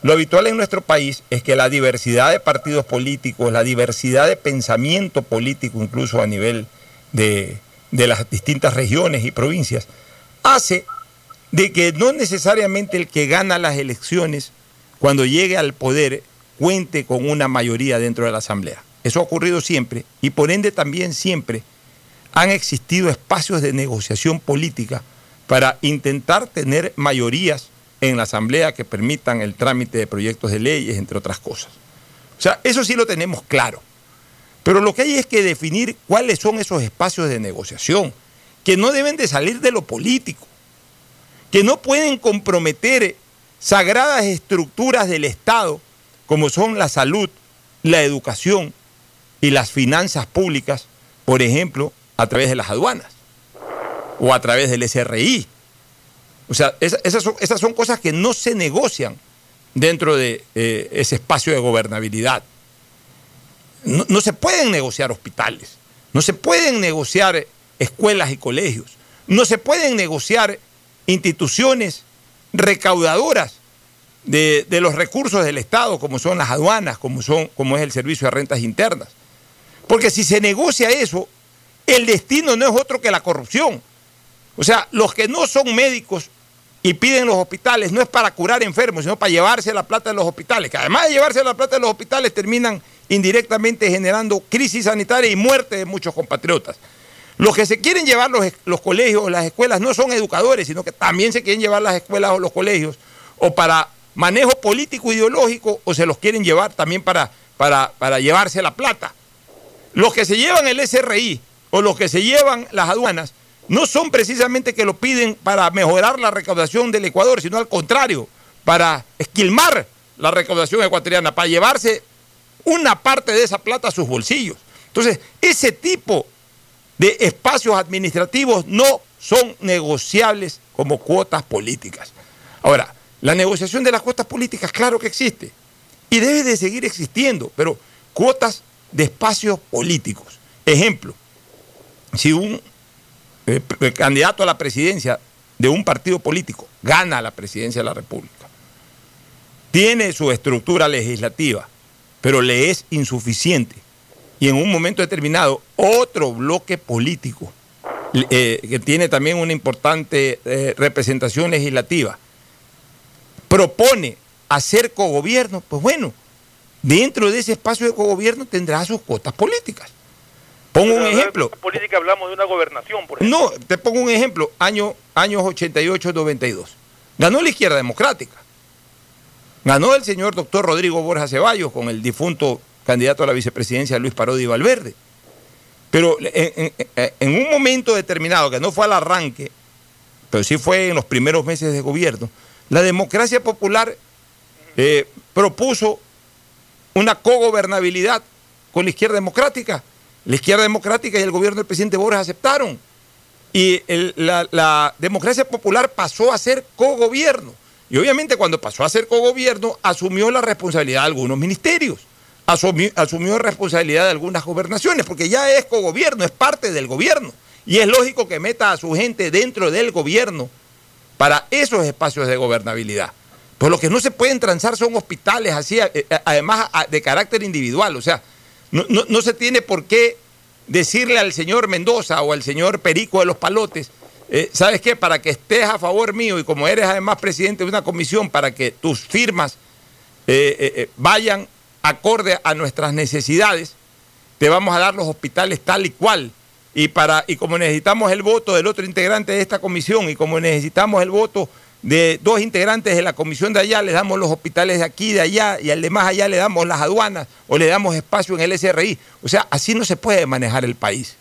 lo habitual en nuestro país es que la diversidad de partidos políticos, la diversidad de pensamiento político, incluso a nivel de, de las distintas regiones y provincias, hace de que no necesariamente el que gana las elecciones, cuando llegue al poder, cuente con una mayoría dentro de la Asamblea. Eso ha ocurrido siempre y por ende también siempre han existido espacios de negociación política para intentar tener mayorías en la Asamblea que permitan el trámite de proyectos de leyes, entre otras cosas. O sea, eso sí lo tenemos claro. Pero lo que hay es que definir cuáles son esos espacios de negociación, que no deben de salir de lo político, que no pueden comprometer sagradas estructuras del Estado, como son la salud, la educación y las finanzas públicas, por ejemplo, a través de las aduanas o a través del SRI. O sea, esas, son, cosas que no se negocian dentro de eh, ese espacio de gobernabilidad. No, se pueden negociar hospitales, no se pueden negociar escuelas y colegios, no se pueden negociar instituciones recaudadoras de, los recursos del Estado, como son las aduanas, como, son, como es el servicio de rentas internas. Porque si se negocia eso, el destino no es otro que la corrupción. O sea, los que no son médicos y piden los hospitales no es para curar enfermos, sino para llevarse la plata de los hospitales, que además de llevarse la plata de los hospitales terminan indirectamente generando crisis sanitaria y muerte de muchos compatriotas. Los que se quieren llevar los, los colegios o las escuelas no son educadores, sino que también se quieren llevar las escuelas o los colegios o para manejo político ideológico o se los quieren llevar también para, para, para llevarse la plata. Los que se llevan el SRI o los que se llevan las aduanas no son precisamente que lo piden para mejorar la recaudación del Ecuador, sino al contrario, para esquilmar la recaudación ecuatoriana, para llevarse una parte de esa plata a sus bolsillos. Entonces, ese tipo de espacios administrativos no son negociables como cuotas políticas. Ahora, la negociación de las cuotas políticas, claro que existe, y debe de seguir existiendo, pero cuotas de espacios políticos. Ejemplo, si un eh, candidato a la presidencia de un partido político gana la presidencia de la República, tiene su estructura legislativa, pero le es insuficiente. Y en un momento determinado, otro bloque político, eh, que tiene también una importante eh, representación legislativa, propone hacer cogobierno, pues bueno, dentro de ese espacio de cogobierno tendrá sus cuotas políticas. Pongo un ejemplo. política hablamos de una gobernación, por ejemplo. No, te pongo un ejemplo, año, años 88-92. Ganó la izquierda democrática. Ganó el señor doctor Rodrigo Borja Ceballos con el difunto candidato a la vicepresidencia Luis Parodi Valverde. Pero en, un momento determinado, que no fue al arranque, pero sí fue en los primeros meses de gobierno, la democracia popular eh, propuso una cogobernabilidad con la izquierda democrática. La izquierda democrática y el gobierno del presidente Borja aceptaron. Y la democracia popular pasó a ser cogobierno. Y obviamente cuando pasó a ser cogobierno, asumió la responsabilidad de algunos ministerios, asumió, asumió responsabilidad de algunas gobernaciones, porque ya es cogobierno, es parte del gobierno. Y es lógico que meta a su gente dentro del gobierno para esos espacios de gobernabilidad. Pues lo que no se pueden transar son hospitales así, eh, eh, además de carácter individual. O sea, no, no se tiene por qué decirle al señor Mendoza o al señor Perico de los Palotes, eh, ¿sabes qué? Para que estés a favor mío y como eres además presidente de una comisión, para que tus firmas eh, eh, vayan acorde a nuestras necesidades, te vamos a dar los hospitales tal y cual. Y, para, y como necesitamos el voto del otro integrante de esta comisión y como necesitamos el voto de dos integrantes de la comisión de allá, le damos los hospitales de aquí, de allá, y al de más allá le damos las aduanas o le damos espacio en el SRI. O sea, así no se puede manejar el país.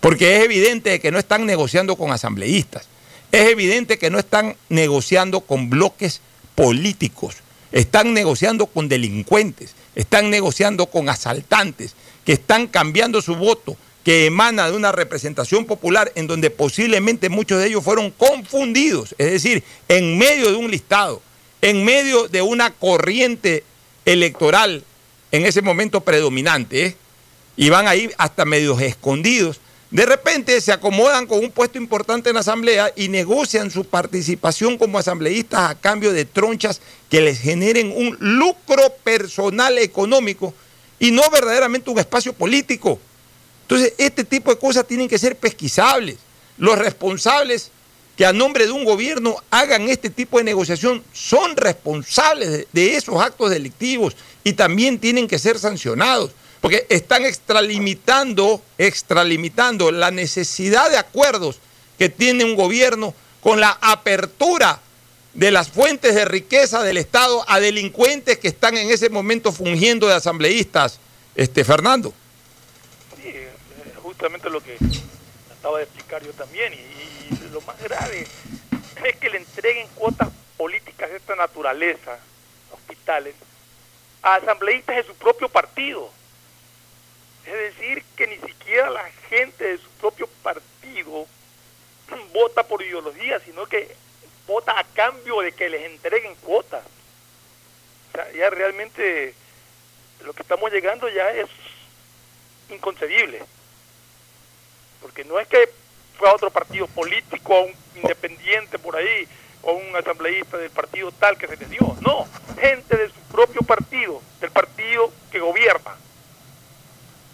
Porque es evidente que no están negociando con asambleístas. Es evidente que no están negociando con bloques políticos. Están negociando con delincuentes. Están negociando con asaltantes que están cambiando su voto, que emana de una representación popular en donde posiblemente muchos de ellos fueron confundidos. Es decir, en medio de un listado, en medio de una corriente electoral en ese momento predominante, ¿eh? y van ahí hasta medios escondidos. De repente se acomodan con un puesto importante en la asamblea y negocian su participación como asambleístas a cambio de tronchas que les generen un lucro personal económico y no verdaderamente un espacio político. Entonces, este tipo de cosas tienen que ser pesquisables. Los responsables que a nombre de un gobierno hagan este tipo de negociación son responsables de, esos actos delictivos y también tienen que ser sancionados, porque están extralimitando, extralimitando la necesidad de acuerdos que tiene un gobierno con la apertura de las fuentes de riqueza del Estado a delincuentes que están en ese momento fungiendo de asambleístas, este Fernando. Sí, eh, justamente lo que acaba de explicar yo también. Y, y lo más grave es que le entreguen cuotas políticas de esta naturaleza, hospitales, a asambleístas de su propio partido. Es decir, que ni siquiera la gente de su propio partido vota por ideología, sino que vota a cambio de que les entreguen cuotas. O sea, ya realmente lo que estamos llegando ya es inconcebible. Porque no es que fue a otro partido político, a un independiente por ahí, o a un asambleísta del partido tal que se les dio. No, gente de su propio partido, del partido que gobierna.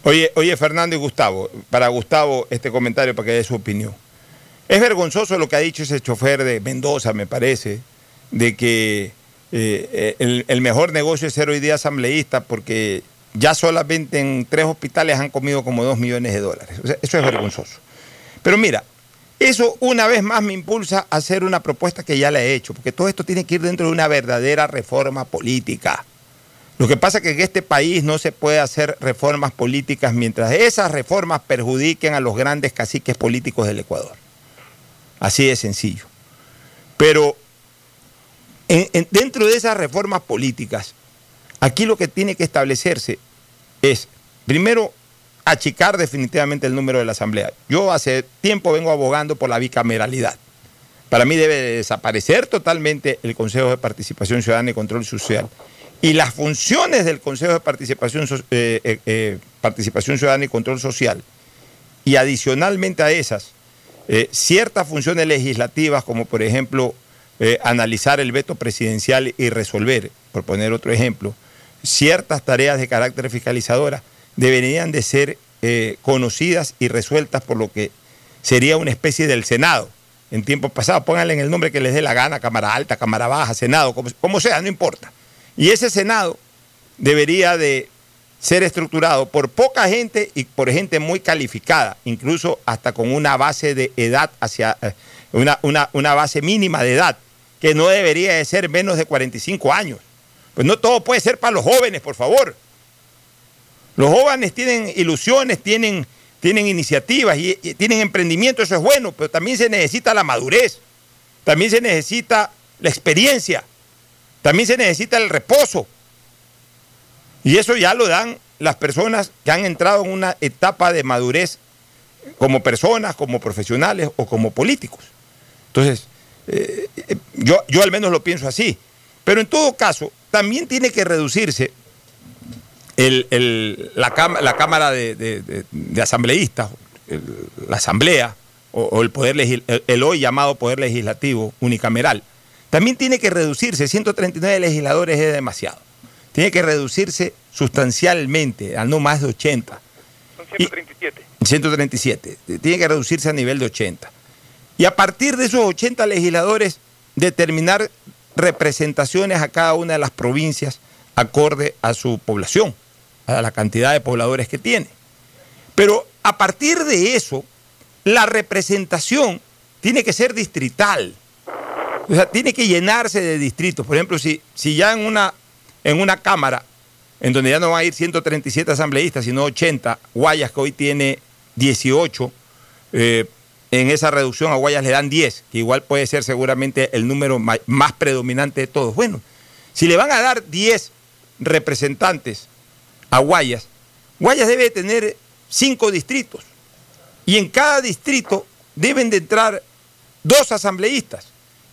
Oye, oye, Fernando y Gustavo, para Gustavo este comentario para que dé su opinión. Es vergonzoso lo que ha dicho ese chofer de Mendoza, me parece, de que eh, el, mejor negocio es ser hoy día asambleísta porque ya solamente en tres hospitales han comido como dos millones de dólares. Eso es vergonzoso. Pero mira, eso una vez más me impulsa a hacer una propuesta que ya la he hecho, porque todo esto tiene que ir dentro de una verdadera reforma política. Lo que pasa es que en este país no se puede hacer reformas políticas mientras esas reformas perjudiquen a los grandes caciques políticos del Ecuador. Así de sencillo. Pero en, en, dentro de esas reformas políticas, aquí lo que tiene que establecerse es, primero, achicar definitivamente el número de la Asamblea. Yo hace tiempo vengo abogando por la bicameralidad. Para mí debe de desaparecer totalmente el Consejo de Participación Ciudadana y Control Social. Y las funciones del Consejo de Participación, eh, eh, eh, Participación Ciudadana y Control Social, y adicionalmente a esas, ciertas funciones legislativas, como por ejemplo analizar el veto presidencial y resolver, por poner otro ejemplo, ciertas tareas de carácter fiscalizadora, deberían de ser conocidas y resueltas por lo que sería una especie del Senado. En tiempos pasados, pónganle en el nombre que les dé la gana, Cámara Alta, Cámara Baja, Senado, como, como sea, no importa. Y ese Senado debería de ser estructurado por poca gente y por gente muy calificada, incluso hasta con una base de edad hacia eh, una, una, una, base mínima de edad, que no debería de ser menos de 45 años. Pues no todo puede ser para los jóvenes, por favor. Los jóvenes tienen ilusiones, tienen, tienen iniciativas y, y, tienen emprendimiento, eso es bueno, pero también se necesita la madurez, también se necesita la experiencia, también se necesita el reposo. Y eso ya lo dan las personas que han entrado en una etapa de madurez como personas, como profesionales o como políticos. Entonces, eh, yo, yo al menos lo pienso así. Pero en todo caso, también tiene que reducirse la, Cámara de, Asambleístas, la Asamblea, o, el, poder el, hoy llamado Poder Legislativo unicameral, también tiene que reducirse. 139 legisladores es demasiado. Tiene que reducirse sustancialmente a no más de 80. Son 137. Y, 137. Tiene que reducirse a nivel de 80. Y a partir de esos 80 legisladores, determinar representaciones a cada una de las provincias acorde a su población, a la cantidad de pobladores que tiene. Pero a partir de eso, la representación tiene que ser distrital. O sea, tiene que llenarse de distritos. Por ejemplo, si, ya en una, en una Cámara, en donde ya no van a ir 137 asambleístas, sino 80, Guayas, que hoy tiene 18, eh, en esa reducción a Guayas le dan 10, que igual puede ser seguramente el número más predominante de todos. Bueno, si le van a dar 10 representantes a Guayas, Guayas debe tener 5 distritos. Y en cada distrito deben de entrar dos asambleístas.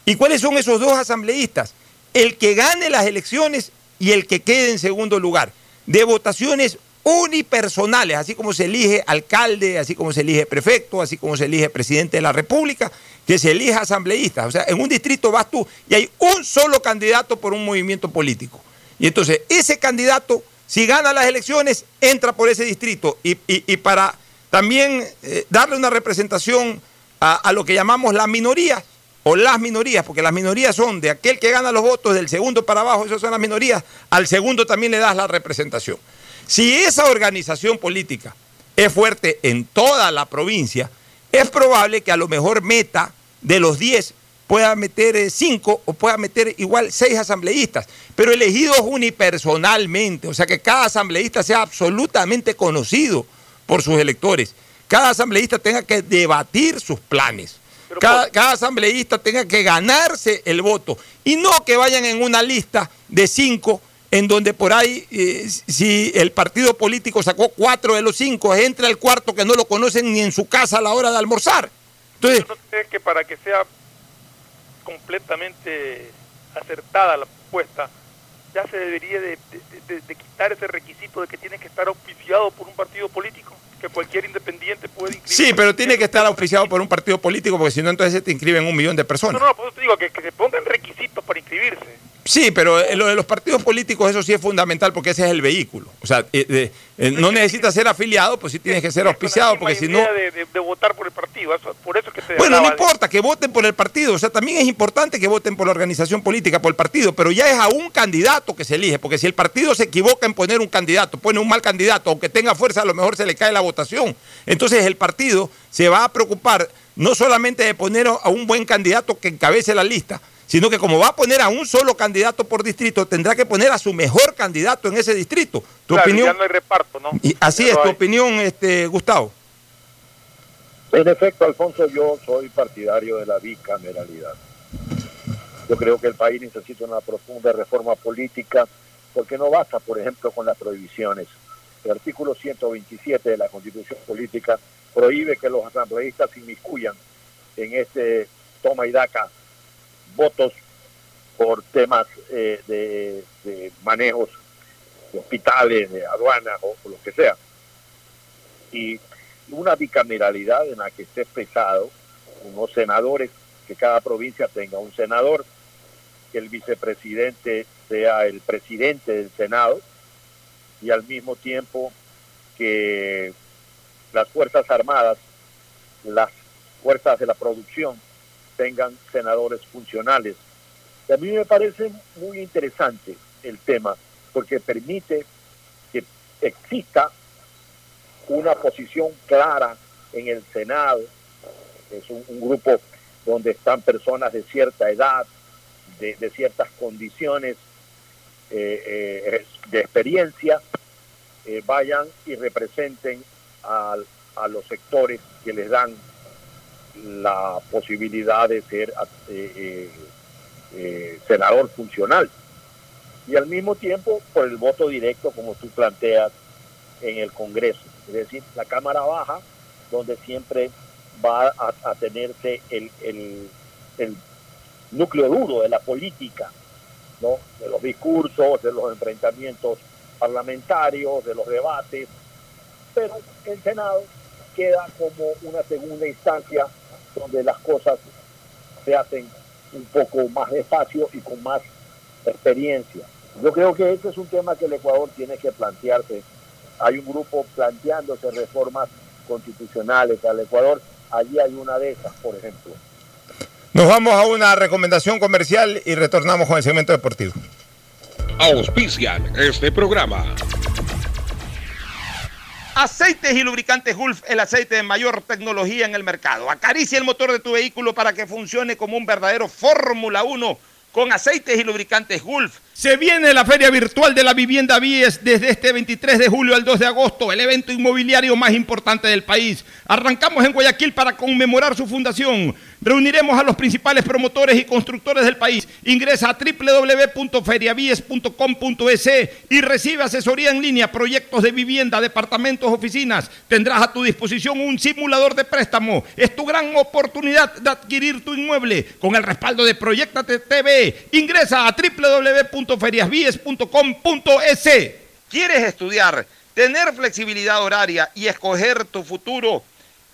¿Y cuáles son esos dos asambleístas? El que gane las elecciones y el que quede en segundo lugar. de votaciones unipersonales, así como se elige alcalde, así como se elige prefecto, así como se elige presidente de la República, que se elija asambleístas. O sea, en un distrito vas tú y hay un solo candidato por un movimiento político. Y entonces ese candidato, si gana las elecciones, entra por ese distrito. Y, para también eh, darle una representación a, a lo que llamamos la minoría, o las minorías, porque las minorías son de aquel que gana los votos del segundo para abajo, esas son las minorías, al segundo también le das la representación. Si esa organización política es fuerte en toda la provincia, es probable que a lo mejor meta de los 10 pueda meter 5 eh, o pueda meter igual 6 asambleístas, pero elegidos unipersonalmente, o sea que cada asambleísta sea absolutamente conocido por sus electores. Cada asambleísta tenga que debatir sus planes. Cada, cada, asambleísta tenga que ganarse el voto y no que vayan en una lista de cinco en donde por ahí, eh, si el partido político sacó cuatro de los cinco, entra el cuarto que no lo conocen ni en su casa a la hora de almorzar. Entonces, ¿No crees que para que sea completamente acertada la propuesta, ya se debería de, quitar ese requisito de que tiene que estar auspiciado por un partido político? Que cualquier independiente puede inscribirse. Sí, pero tiene que estar auspiciado por un partido político, porque si no, entonces se te inscriben un millón de personas. No, no, por eso te digo que, que se pongan requisitos para inscribirse. Sí, pero lo de los partidos políticos, eso sí es fundamental porque ese es el vehículo. O sea, eh, eh, no necesitas ser afiliado, pues sí tienes que ser auspiciado, porque si no. De, de, votar por el partido, por eso que Bueno, no importa, que voten por el partido. O sea, también es importante que voten por la organización política, por el partido, pero ya es a un candidato que se elige, porque si el partido se equivoca en poner un candidato, pone un mal candidato, aunque tenga fuerza, a lo mejor se le cae la votación. Entonces el partido se va a preocupar no solamente de poner a un buen candidato que encabece la lista, sino que como va a poner a un solo candidato por distrito, tendrá que poner a su mejor candidato en ese distrito. Tu opinión. Ya no hay reparto, ¿no? Y así es, tu opinión, este, Gustavo. En efecto, Alfonso, yo soy partidario de la bicameralidad. Yo creo que el país necesita una profunda reforma política porque no basta, por ejemplo, con las prohibiciones. El artículo 127 de la Constitución Política prohíbe que los asambleístas se inmiscuyan en este toma y daca votos por temas eh, de, manejos de hospitales, de aduanas o, lo que sea. Y una bicameralidad en la que esté expresado unos senadores, que cada provincia tenga un senador, que el vicepresidente sea el presidente del Senado y al mismo tiempo que las Fuerzas Armadas, las fuerzas de la producción, tengan senadores funcionales. A mí me parece muy interesante el tema, porque permite que exista una posición clara en el Senado. Es un, grupo donde están personas de cierta edad, de, ciertas condiciones eh, eh, de experiencia, eh, vayan y representen a los sectores que les dan la posibilidad de ser eh, eh, eh, senador funcional. Y al mismo tiempo, por el voto directo, como tú planteas, en el Congreso. Es decir, la Cámara Baja, donde siempre va a, tenerse el, el, núcleo duro de la política, ¿no? de los discursos, de los enfrentamientos parlamentarios, de los debates, pero el Senado queda como una segunda instancia donde las cosas se hacen un poco más despacio y con más experiencia. Yo creo que este es un tema que el Ecuador tiene que plantearse. Hay un grupo planteándose reformas constitucionales al Ecuador. Allí hay una de esas, por ejemplo. Nos vamos a una recomendación comercial y retornamos con el segmento deportivo. Auspician este programa. Aceites y lubricantes Gulf, el aceite de mayor tecnología en el mercado. Acaricia el motor de tu vehículo para que funcione como un verdadero Fórmula 1 con aceites y lubricantes Gulf. Se viene la Feria Virtual de la Vivienda Vies desde este 23 de julio al 2 de agosto, el evento inmobiliario más importante del país. Arrancamos en Guayaquil para conmemorar su fundación. Reuniremos a los principales promotores y constructores del país. Ingresa a www.feriavies.com.es y recibe asesoría en línea, proyectos de vivienda, departamentos, oficinas. Tendrás a tu disposición un simulador de préstamo. Es tu gran oportunidad de adquirir tu inmueble con el respaldo de Proyectate TV. Ingresa a www.feriasvies.com.es. ¿Quieres estudiar, tener flexibilidad horaria y escoger tu futuro?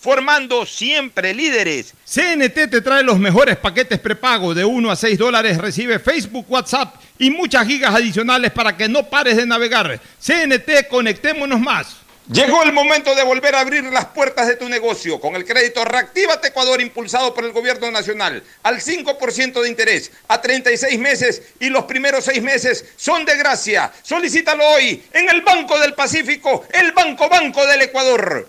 formando siempre líderes. CNT te trae los mejores paquetes prepago de 1 a 6 dólares. Recibe Facebook, WhatsApp y muchas gigas adicionales para que no pares de navegar. CNT, conectémonos más. Llegó el momento de volver a abrir las puertas de tu negocio con el crédito Reactívate Ecuador impulsado por el gobierno nacional al 5% de interés a 36 meses y los primeros 6 meses son de gracia. Solicítalo hoy en el Banco del Pacífico, el Banco Banco del Ecuador.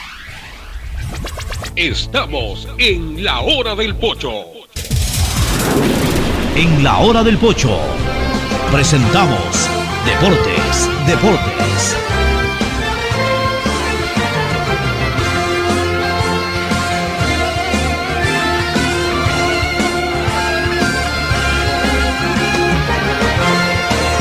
Estamos en la hora del pocho. En la hora del pocho presentamos Deportes, Deportes.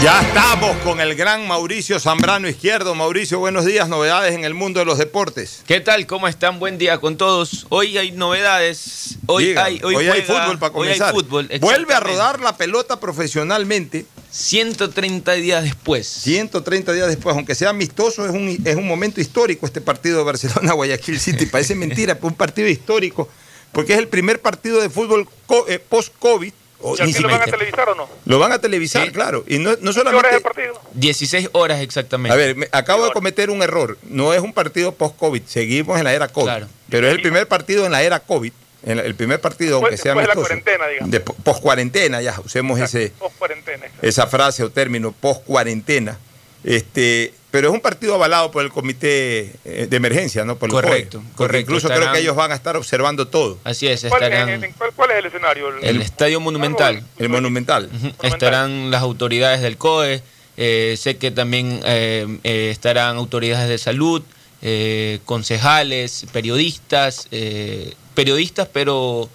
Ya estamos con el gran Mauricio Zambrano Izquierdo. Mauricio, buenos días. Novedades en el mundo de los deportes. ¿Qué tal? ¿Cómo están? Buen día con todos. Hoy hay novedades. Hoy, Diga, hay, hoy hay juega- fútbol para hoy hay comenzar. fútbol, Vuelve a rodar la pelota profesionalmente. 130 días después. 130 días después, aunque sea amistoso, es un, es un momento histórico este partido de Barcelona-Guayaquil City. Parece mentira, pero un partido histórico, porque es el primer partido de fútbol eh, post-COVID. O ¿Y aquí lo van a televisar o no? Lo van a televisar, claro. Y no, no ¿Qué hora es solamente. el partido? 16 horas exactamente. A ver, me- acabo de cometer un error. No es un partido post-COVID. Seguimos en la era COVID. Claro. Pero es el primer partido en la era COVID. en la- el primer partido, aunque Después- sea después de la amistoso. cuarentena, digamos. De po- post-cuarentena, ya usemos ese, Post cuarentena. esa frase o término, post-cuarentena. Este, pero es un partido avalado por el comité eh, de emergencia, ¿no? Por el Correcto, COE. Correcto. Incluso creo que ellos van a estar observando todo. Así es, ¿Cuál, estarán en- en- cuál- cuál es el escenario? el Estadio Monumental. El Monumental. Estarán las autoridades del COE, eh, sé que también eh, eh, estarán autoridades de salud, eh, concejales, periodistas, eh, periodistas, pero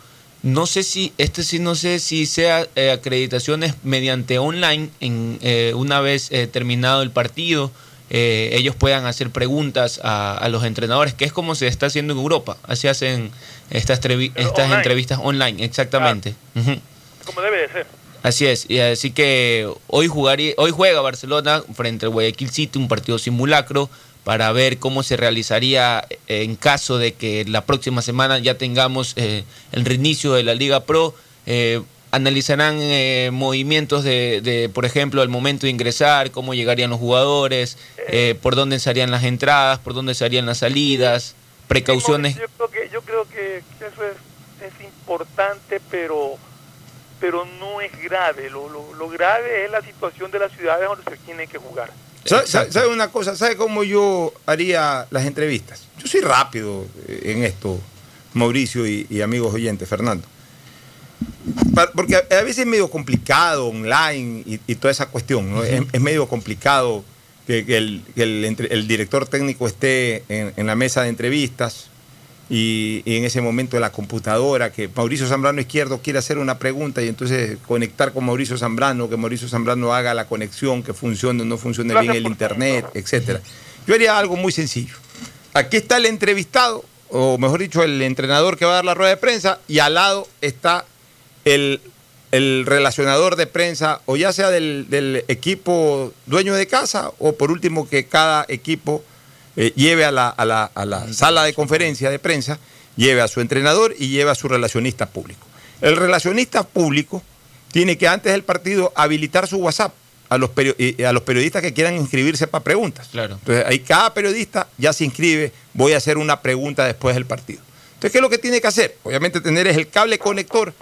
no sé si, este sí no sé si sea eh, acreditaciones mediante online, en, eh, una vez eh, terminado el partido, eh, ellos puedan hacer preguntas a, a los entrenadores, que es como se está haciendo en Europa, así hacen estas, estas online. entrevistas online, exactamente. Como debe de ser. Así es, y así que hoy jugaría, hoy juega Barcelona frente al Guayaquil City, un partido simulacro para ver cómo se realizaría eh, en caso de que la próxima semana ya tengamos eh, el reinicio de la Liga Pro. Eh, analizarán eh, movimientos de, de, por ejemplo, el momento de ingresar, cómo llegarían los jugadores, eh, por dónde salían las entradas, por dónde salían las salidas, precauciones. Yo creo que, yo creo que eso es, es importante, pero pero no es grave. Lo, lo, lo grave es la situación de las ciudades donde se tiene que jugar. ¿Sabe, sabe- sabe una cosa? ¿Sabe cómo yo haría las entrevistas? Yo soy rápido eh, en esto, Mauricio y, y amigos oyentes, Fernando. Porque a, veces es medio complicado online y, y toda esa cuestión. ¿no? es, es medio complicado que, que el, que el entre- el director técnico esté en, en la mesa de entrevistas y, y en ese momento la computadora, que Mauricio Zambrano Izquierdo quiere hacer una pregunta y entonces conectar con Mauricio Zambrano, que Mauricio Zambrano haga la conexión, que funcione o no funcione bien el internet, etcétera. Yo haría algo muy sencillo. Aquí está el entrevistado, o mejor dicho, el entrenador que va a dar la rueda de prensa, y al lado está el, el relacionador de prensa, o ya sea del, del equipo dueño de casa, o por último que cada equipo eh, lleve a la, a, la, a la sala de conferencia de prensa, lleve a su entrenador y lleve a su relacionista público. El relacionista público tiene que antes del partido habilitar su WhatsApp a los, perio- y- a los periodistas que quieran inscribirse para preguntas. Claro. Entonces, ahí cada periodista ya se inscribe, voy a hacer una pregunta después del partido. Entonces, ¿qué es lo que tiene que hacer? Obviamente tener es el cable conector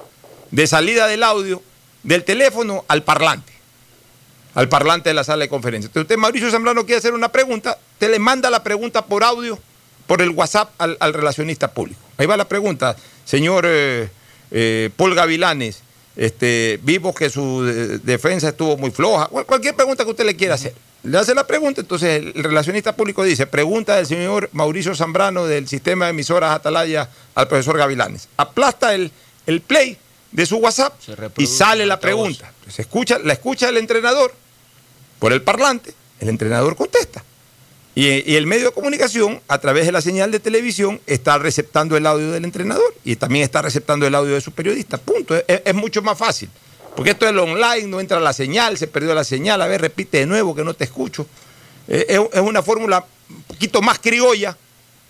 de salida del audio del teléfono al parlante, al parlante de la sala de conferencia. Entonces, usted, Mauricio Zambrano, quiere hacer una pregunta, te le manda la pregunta por audio, por el WhatsApp al, al relacionista público. Ahí va la pregunta, señor eh, eh, Paul Gavilanes, este, vimos que su defensa estuvo muy floja, Cual- cualquier pregunta que usted le quiera hacer. Le hace la pregunta, entonces el relacionista público dice, pregunta del señor Mauricio Zambrano del sistema de emisoras Atalaya al profesor Gavilanes. Aplasta el, el play de su WhatsApp y sale la pregunta. Se escucha, la escucha el entrenador por el parlante, el entrenador contesta. Y, el medio de comunicación, a través de la señal de televisión, está receptando el audio del entrenador y también está receptando el audio de su periodista. Punto. Es, mucho más fácil. Porque esto es el online, no entra la señal, se perdió la señal, a ver, repite de nuevo que no te escucho. Eh, es una fórmula un poquito más criolla,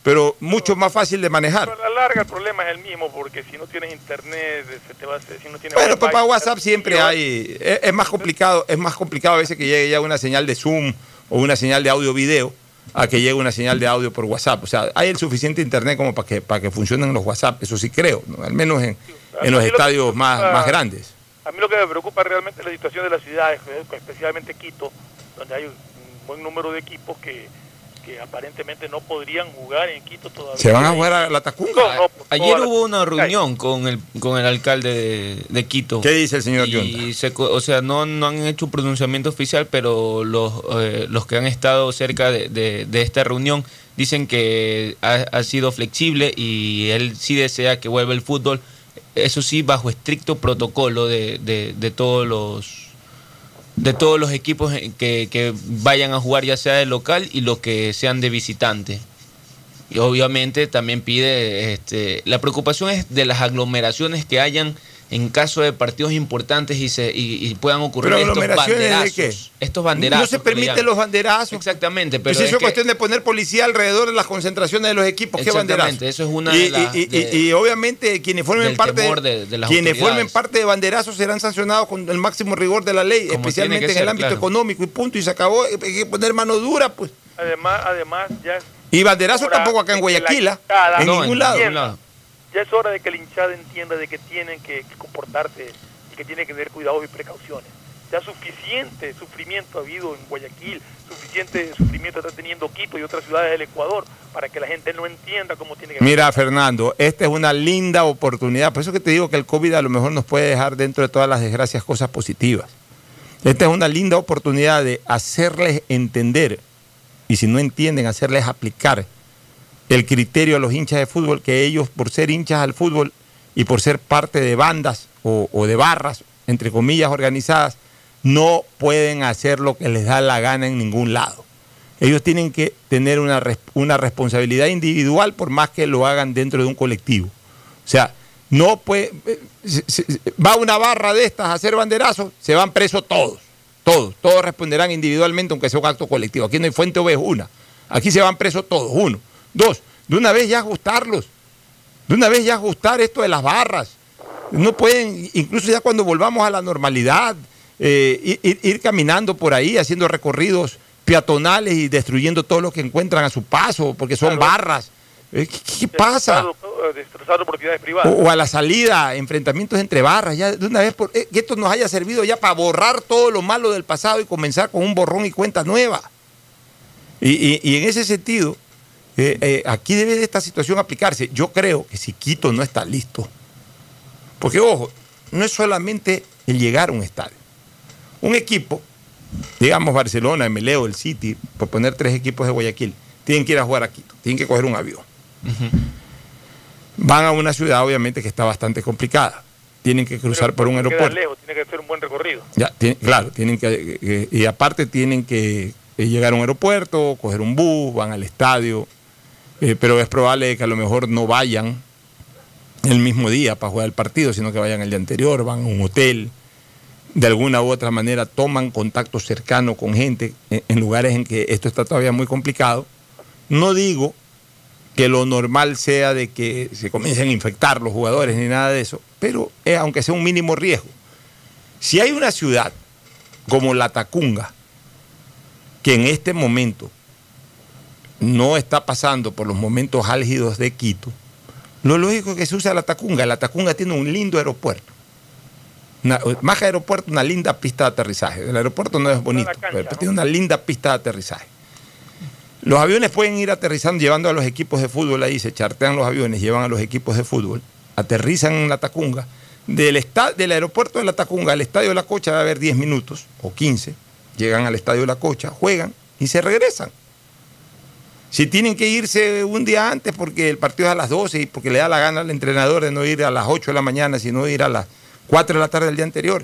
pero mucho más fácil de manejar. Pero a la larga el problema es el mismo, porque si no tienes internet, se te va a hacer, si no tienes Bueno, pues para WhatsApp siempre hay. Es, es más complicado, es más complicado a veces que llegue ya una señal de Zoom o una señal de audio-video a que llegue una señal de audio por WhatsApp. O sea, hay el suficiente internet como para que, para que funcionen los WhatsApp, eso sí creo, ¿no? al menos en, en los lo estadios más, preocupa- más grandes. A mí lo que me preocupa realmente es la situación de las ciudades, eh, especialmente Quito, donde hay un buen número de equipos que, que aparentemente no podrían jugar en Quito todavía. ¿Se van a jugar a la Tacunga? No, no, por Ayer la- hubo una reunión con el, con el alcalde de, de Quito. ¿Qué dice el señor y se co- O sea, no, no han hecho un pronunciamiento oficial, pero los, eh, los que han estado cerca de, de- de esta reunión dicen que ha, ha sido flexible y él sí desea que vuelva el fútbol. Eso sí, bajo estricto protocolo de, de- de todos los de todos los equipos que, vayan a jugar ya sea de local y los que sean de visitante. Y obviamente también pide, este, la preocupación es de las aglomeraciones que hayan en caso de partidos importantes y se y, y puedan ocurrir ¿Pero estos aglomeraciones de banderazos. qué? Estos banderazos. No se que permiten los banderazos. Exactamente, pero Pero si es eso es que- cuestión de poner policía alrededor de las concentraciones de los equipos, ¿qué banderazo? Exactamente, eso es una y, de las- y- y- de- y obviamente quienes formen parte de- de las quienes formen parte de banderazos serán sancionados con el máximo rigor de la ley, Como especialmente que en el ser, ámbito claro. económico y punto y se acabó, hay que poner mano dura, pues. Además, además ya Y banderazo tampoco acá en que Guayaquil, ¿ah? hinchada en ningún lado. Ya es hora de que la hinchada entienda de que tienen que, que comportarse y que tienen que tener cuidados y precauciones. Ya suficiente sufrimiento ha habido en Guayaquil, suficiente sufrimiento está teniendo Quito y otras ciudades del Ecuador para que la gente no entienda cómo tiene que Mira, Fernando, esta es una linda oportunidad. Por eso que te digo que el COVID a lo mejor nos puede dejar dentro de todas las desgracias cosas positivas. Esta es una linda oportunidad de hacerles entender, y si no entienden, hacerles aplicar el criterio a los hinchas de fútbol, que ellos, por ser hinchas al fútbol y por ser parte de bandas o, de barras, entre comillas, organizadas, no pueden hacer lo que les da la gana en ningún lado. Ellos tienen que tener una, una responsabilidad individual por más que lo hagan dentro de un colectivo. O sea, no puede, eh, va una barra de estas a hacer banderazos, se van presos todos, todos, todos responderán individualmente aunque sea un acto colectivo. Aquí no hay fuente o una. Aquí se van presos todos, uno. Dos, de una vez ya ajustarlos, de una vez ya ajustar esto de las barras. No pueden, incluso ya cuando volvamos a la normalidad, eh, ir, ir caminando por ahí, haciendo recorridos peatonales y destruyendo todo lo que encuentran a su paso, porque son barras. Eh, ¿Qué, qué pasa? destrozar, destrozar propiedades privadas. O, o a la salida, enfrentamientos entre barras, ya de una vez, por, eh, que esto nos haya servido ya para borrar todo lo malo del pasado y comenzar con un borrón y cuenta nueva. Y, y- y en ese sentido, eh, eh, aquí debe de esta situación aplicarse. Yo creo que si Quito no está listo, porque ojo, no es solamente el llegar a un estadio. Un equipo, digamos Barcelona, Meleo, el City, por poner tres equipos de Guayaquil, tienen que ir a jugar a Quito, tienen que coger un avión. Van a una ciudad, obviamente, que está bastante complicada. Tienen que cruzar por un aeropuerto. lejos, tiene que hacer un buen recorrido. Ya, tiene- claro, tienen que, que- y aparte tienen que eh, llegar a un aeropuerto, coger un bus, van al estadio, eh, pero es probable que a lo mejor no vayan el mismo día para jugar el partido, sino que vayan el día anterior, van a un hotel, de alguna u otra manera toman contacto cercano con gente en, en lugares en que esto está todavía muy complicado. No digo que lo normal sea de que se comiencen a infectar los jugadores ni nada de eso, pero eh, aunque sea un mínimo riesgo. Si hay una ciudad como la Tacunga, que en este momento no está pasando por los momentos álgidos de Quito, lo lógico es que se usa la Tacunga. La Tacunga tiene un lindo aeropuerto. Una- más que aeropuerto, una linda pista de aterrizaje. El aeropuerto no es bonito, pero tiene una linda pista de aterrizaje. Los aviones pueden ir aterrizando, llevando a los equipos de fútbol ahí, se chartean los aviones, llevan a los equipos de fútbol, aterrizan en la Tacunga. Del, esta- del aeropuerto de la Tacunga al estadio de la Cocha va a haber 10 minutos o 15. Llegan al estadio de la Cocha, juegan y se regresan. Si tienen que irse un día antes porque el partido es a las 12 y porque le da la gana al entrenador de no ir a las 8 de la mañana, sino ir a las 4 de la tarde del día anterior,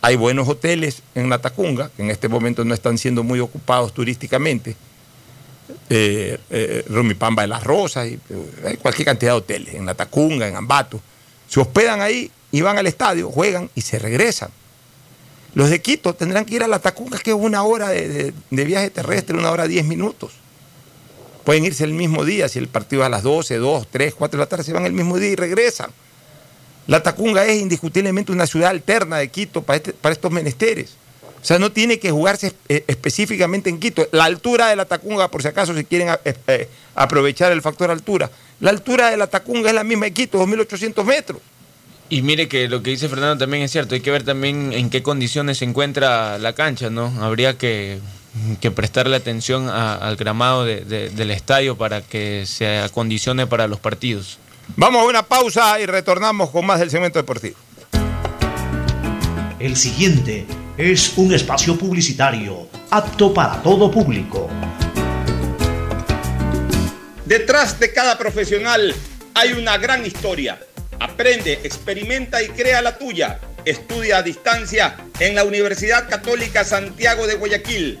hay buenos hoteles en la Tacunga, que en este momento no están siendo muy ocupados turísticamente. Eh, eh, de las Rosas, y, eh, cualquier cantidad de hoteles, en la Tacunga, en Ambato. Se hospedan ahí y van al estadio, juegan y se regresan. Los de Quito tendrán que ir a la Tacunga, que es una hora de, de- de viaje terrestre, una hora diez minutos. Pueden irse el mismo día, si el partido es a las 12, 2, 3, 4 de la tarde, se van el mismo día y regresan. La Tacunga es indiscutiblemente una ciudad alterna de Quito para, este- estos menesteres. O sea, no tiene que jugarse eh, específicamente en Quito. La altura de la Tacunga, por si acaso, si quieren eh, eh, aprovechar el factor altura, la altura de la Tacunga es la misma de Quito, 2.800 metros. Y mire que lo que dice Fernando también es cierto, hay que ver también en qué condiciones se encuentra la cancha, ¿no? Habría que, que prestarle atención a- al gramado de- de- del estadio para que se acondicione para los partidos. Vamos a una pausa y retornamos con más del segmento deportivo. El siguiente es un espacio publicitario apto para todo público. Detrás de cada profesional hay una gran historia. Aprende, experimenta y crea la tuya. Estudia a distancia en la Universidad Católica Santiago de Guayaquil.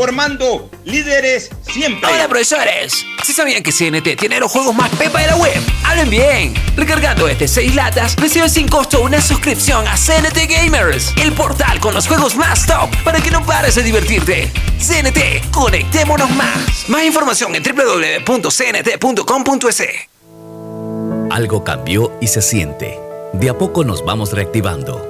formando líderes siempre. Hola profesores, ¿sí sabían que CNT tiene los juegos más pepa de la web? Hablen bien. Recargando este 6 latas, recibes sin costo una suscripción a CNT Gamers, el portal con los juegos más top para que no pares de divertirte. CNT, conectémonos más. Más información en www.cnt.com.es. Algo cambió y se siente. De a poco nos vamos reactivando,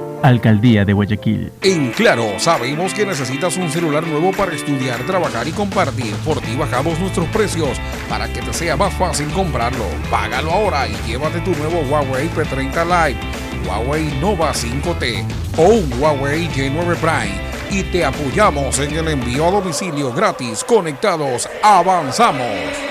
Alcaldía de Guayaquil. En Claro, sabemos que necesitas un celular nuevo para estudiar, trabajar y compartir. Por ti bajamos nuestros precios para que te sea más fácil comprarlo. Págalo ahora y llévate tu nuevo Huawei P30 Lite, Huawei Nova 5T o un Huawei J9 Prime. Y te apoyamos en el envío a domicilio gratis. Conectados, avanzamos.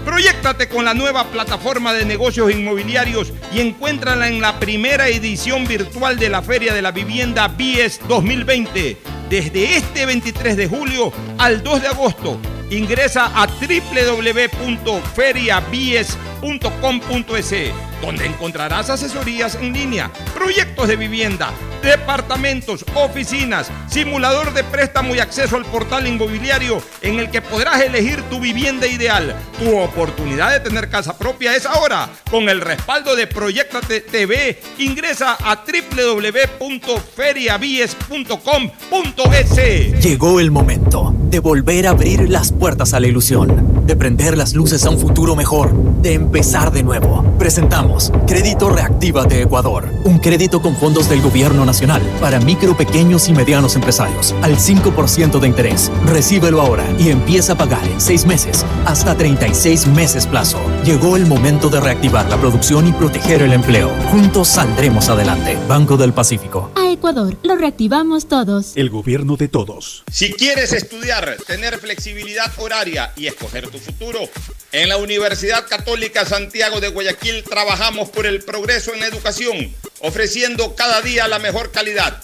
Proyectate con la nueva plataforma de negocios inmobiliarios y encuéntrala en la primera edición virtual de la Feria de la Vivienda BIES 2020. Desde este 23 de julio al 2 de agosto. Ingresa a www.feriabies.com.es donde encontrarás asesorías en línea, proyectos de vivienda, departamentos, oficinas, simulador de préstamo y acceso al portal inmobiliario en el que podrás elegir tu vivienda ideal. Tu oportunidad de tener casa propia es ahora. Con el respaldo de Proyectate TV, ingresa a www.feriabies.com.es. Llegó el momento de volver a abrir las puertas a la ilusión, de prender las luces a un futuro mejor, de empezar de nuevo. Presentamos Crédito Reactívate Ecuador, un crédito con fondos del Gobierno Nacional para micro, pequeños y medianos empresarios al 5% de interés. Recíbelo ahora y empieza a pagar en 6 meses hasta 36 meses plazo. Llegó el momento de reactivar la producción y proteger el empleo. Juntos saldremos adelante. Banco del Pacífico. A Ecuador, lo reactivamos todos. El gobierno de todos. Si quieres estudiar, tener flexibilidad horaria y escoger tu futuro, en la Universidad Católica Santiago de Guayaquil trabajamos por el progreso en la educación, ofreciendo cada día la mejor calidad.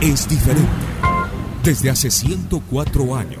es diferente. Desde hace 104 años,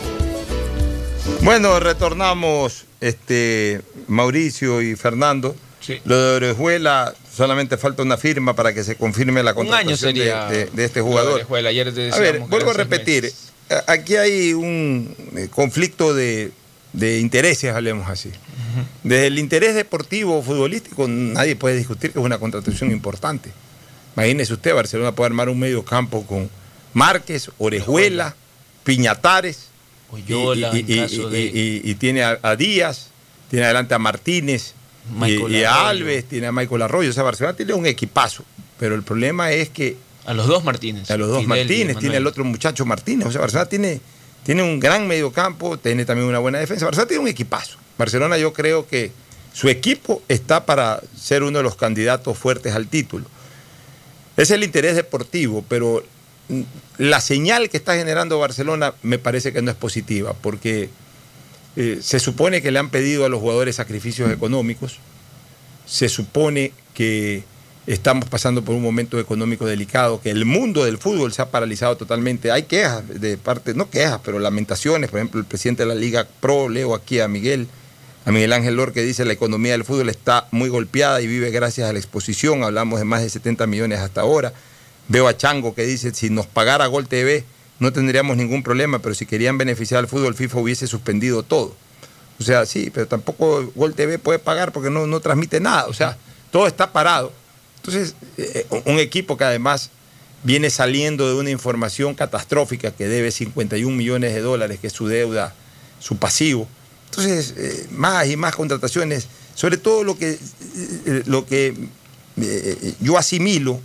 Bueno, retornamos este Mauricio y Fernando. Lo de Orejuela, solamente falta una firma para que se confirme la Un año contratación de- sería de, de este jugador. Orejuela. Ayer A ver, vuelvo a repetir. meses. A- Aquí hay un eh, conflicto de, de intereses, hablemos así. Desde el interés deportivo o futbolístico, nadie puede discutir que es una contratación importante. Imagínese usted, Barcelona puede armar un medio campo con Márquez, Orejuela, Piñatares. Oyola, y, en caso de- y- tiene a, a Díaz, tiene adelante a Martínez, y, Michael y a. Alves, tiene a Michael Arroyo. O sea, Barcelona tiene un equipazo. Pero el problema es que. A los dos Martínez. A los dos Fidel Martínez, tiene el otro muchacho Martínez. O sea, Barcelona tiene, tiene un gran mediocampo, tiene también una buena defensa. Barcelona tiene un equipazo. Barcelona yo creo que su equipo está para ser uno de los candidatos fuertes al título. Es el interés deportivo, pero la señal que está generando Barcelona me parece que no es positiva, porque eh, se supone que le han pedido a los jugadores sacrificios económicos, se supone que estamos pasando por un momento económico delicado, que el mundo del fútbol se ha paralizado totalmente. Hay quejas de parte, no quejas, pero lamentaciones. Por ejemplo, el presidente de la Liga Pro, leo aquí a Miguel, a Miguel Ángel Lor, que dice la economía del fútbol está muy golpeada y vive gracias a la exposición. Hablamos de más de 70 millones hasta ahora. Veo a Chango que dice, si nos pagara Gol TV no tendríamos ningún problema, pero si querían beneficiar al fútbol, FIFA hubiese suspendido todo. O sea, sí, pero tampoco Gol TV puede pagar porque no, no transmite nada. O sea, todo está parado. Entonces, eh, un equipo que además viene saliendo de una información catastrófica que debe 51 millones de dólares, que es su deuda, su pasivo. Entonces, eh, más y más contrataciones, sobre todo lo que, eh, lo que yo asimilo,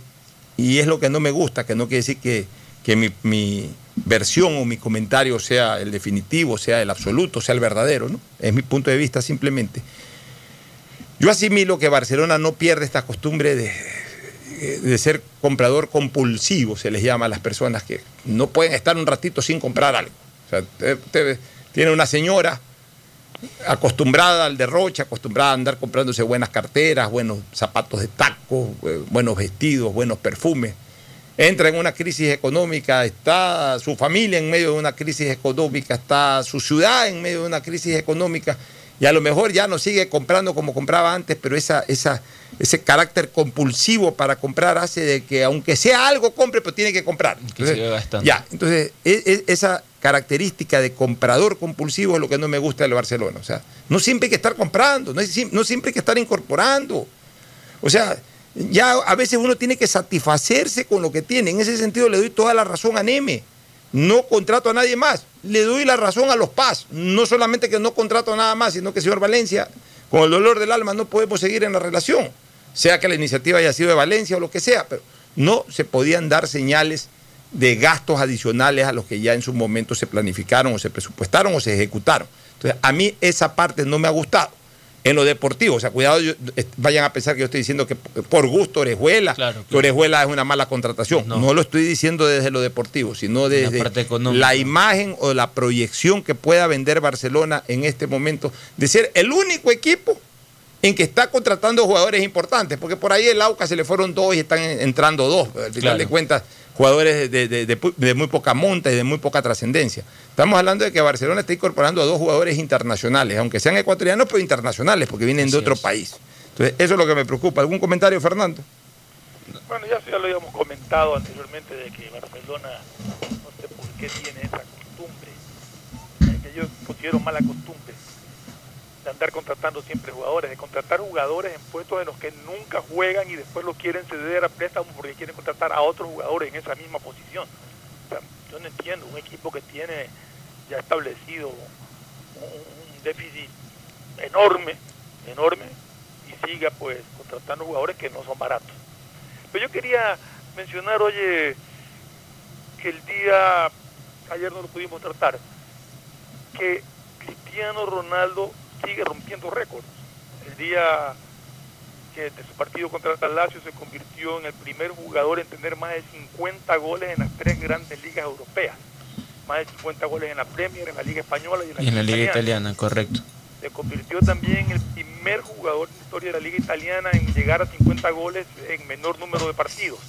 y es lo que no me gusta, que no quiere decir que, que mi, versión o mi comentario sea el definitivo, sea el absoluto, sea el verdadero, ¿no? Es mi punto de vista simplemente. Yo asimilo que Barcelona no pierde esta costumbre de, de ser comprador compulsivo, se les llama a las personas que no pueden estar un ratito sin comprar algo. O sea, tiene una señora acostumbrada al derroche, acostumbrada a andar comprándose buenas carteras, buenos zapatos de taco, eh, buenos vestidos, buenos perfumes. Entra en una crisis económica, está su familia en medio de una crisis económica, está su ciudad en medio de una crisis económica y a lo mejor ya no sigue comprando como compraba antes, pero esa, esa, ese carácter compulsivo para comprar hace de que aunque sea algo compre, pero tiene que comprar. Que gastando. Ya, entonces e- e- esa característica de comprador compulsivo es lo que no me gusta del Barcelona. O sea, no siempre hay que estar comprando, no, siempre hay que estar incorporando. O sea, ya a veces uno tiene que satisfacerse con lo que tiene. En ese sentido le doy toda la razón a Neme. No contrato a nadie más. Le doy la razón a los Paz. No solamente que no contrato a nada más, sino que, señor Valencia, con el dolor del alma no podemos seguir en la relación. Sea que la iniciativa haya sido de Valencia o lo que sea, pero no se podían dar señales de gastos adicionales a los que ya en su momento se planificaron o se presupuestaron o se ejecutaron. Entonces, a mí esa parte no me ha gustado. En lo deportivo, o sea, cuidado, yo- eh, vayan a pensar que yo estoy diciendo que por gusto Orejuela, que Orejuela es una mala contratación. No. lo estoy diciendo desde lo deportivo, sino desde la imagen o la proyección que pueda vender Barcelona en este momento de ser el único equipo en que está contratando jugadores importantes, porque por ahí el AUCA se le fueron dos y están en- entrando dos. Al final Claro. de cuentas, jugadores de, de- de pu- de muy poca monta y de muy poca trascendencia. Estamos hablando de que Barcelona está incorporando a dos jugadores internacionales, aunque sean ecuatorianos, pero internacionales, porque vienen de otro país. Entonces, eso es lo que me preocupa. ¿Algún comentario, Fernando? Bueno, ya, ya lo habíamos comentado anteriormente de que Barcelona, no sé por qué tiene esa costumbre, que yo considero mala costumbre, de andar contratando siempre jugadores, de contratar jugadores en puestos en los que nunca juegan y después los quieren ceder a préstamo porque quieren contratar a otros jugadores en esa misma posición. O sea, yo no entiendo, un equipo que tiene ya establecido un déficit enorme, enorme, y siga pues contratando jugadores que no son baratos. Pero yo quería mencionar, oye, que el día, ayer no lo pudimos tratar, que Cristiano Ronaldo sigue rompiendo récords. El día que de su partido contra el Lazio se convirtió en el primer jugador en tener más de 50 goles en las tres grandes ligas europeas. Más de 50 goles en la Premier, en la Liga Española y en la, Y en la Liga Italiana Italiana, correcto. se convirtió también en el primer jugador en la historia de la Liga Italiana en llegar a 50 goles en menor número de partidos.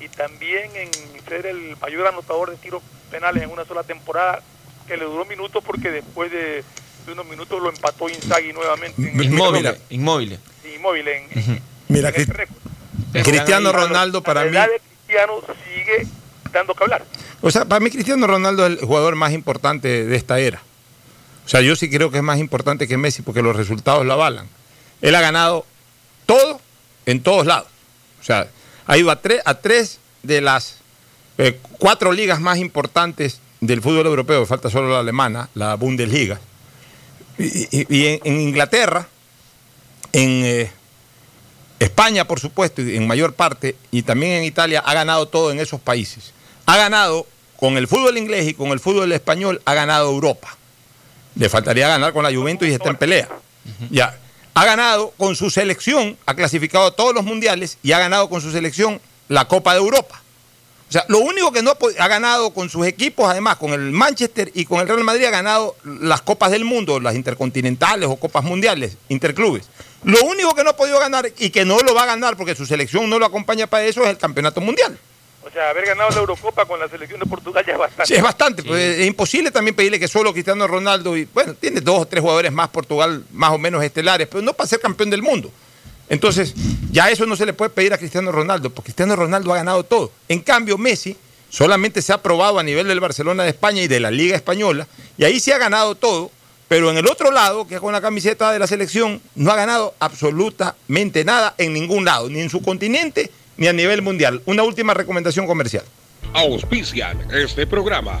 Y también en ser el mayor anotador de tiros penales en una sola temporada, que le duró minutos porque después de, de unos minutos lo empató Inzaghi nuevamente. En Inmóvil, inmóvil. Sí, inmóvil en, Mira, en este récord. Cristiano Ronaldo para la mí... edad de Cristiano sigue dando que hablar. O sea, para mí Cristiano Ronaldo es el jugador más importante de esta era. O sea, yo sí creo que es más importante que Messi porque los resultados lo avalan. Él ha ganado todo en todos lados. O sea, ha ido a tres, a tres de las eh, cuatro ligas más importantes del fútbol europeo, falta solo la alemana, la Bundesliga. Y, y- y en, en Inglaterra, en eh, España, por supuesto, y en mayor parte, y también en Italia, ha ganado todo en esos países. Ha ganado con el fútbol inglés y con el fútbol español, ha ganado Europa. Le faltaría ganar con la Juventus y está en pelea. Ya. Ha ganado con su selección, ha clasificado a todos los mundiales y ha ganado con su selección la Copa de Europa. O sea, lo único que no ha ganado con sus equipos, además con el Manchester y con el Real Madrid, ha ganado las Copas del Mundo, las intercontinentales o Copas Mundiales, interclubes. Lo único que no ha podido ganar y que no lo va a ganar porque su selección no lo acompaña para eso es el Campeonato Mundial. O sea, haber ganado la Eurocopa con la selección de Portugal ya es bastante. Sí, es bastante. pues, es imposible también pedirle que solo Cristiano Ronaldo, y bueno, tiene dos o tres jugadores más Portugal más o menos estelares, pero no para ser campeón del mundo. Entonces, ya eso no se le puede pedir a Cristiano Ronaldo, porque Cristiano Ronaldo ha ganado todo. En cambio, Messi solamente se ha probado a nivel del Barcelona de España y de la Liga Española, y ahí sí ha ganado todo, pero en el otro lado, que es con la camiseta de la selección, no ha ganado absolutamente nada en ningún lado, ni en su continente, ni a nivel mundial. Una última recomendación comercial. Auspician este programa.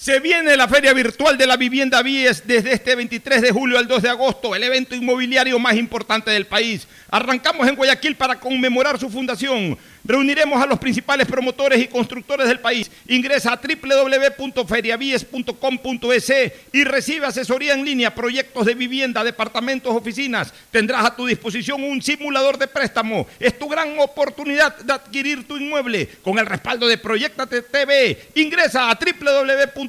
Se viene la Feria Virtual de la Vivienda Vies desde este 23 de julio al 2 de agosto, el evento inmobiliario más importante del país. Arrancamos en Guayaquil para conmemorar su fundación. Reuniremos a los principales promotores y constructores del país. Ingresa a www.feriavies.com.es y recibe asesoría en línea, proyectos de vivienda, departamentos, oficinas. Tendrás a tu disposición un simulador de préstamo. Es tu gran oportunidad de adquirir tu inmueble con el respaldo de Proyectate TV. Ingresa a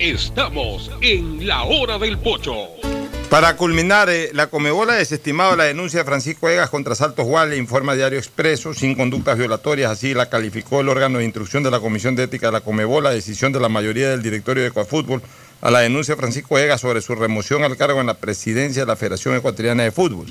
Estamos en la hora del pocho. Para culminar, eh, la Comebola ha desestimado la denuncia de Francisco Egas contra Saltos Guale, informa Diario Expreso, sin conductas violatorias, así la calificó el órgano de instrucción de la Comisión de Ética de la Comebola, decisión de la mayoría del directorio de Ecuafútbol a la denuncia de Francisco Egas sobre su remoción al cargo en la presidencia de la Federación Ecuatoriana de Fútbol.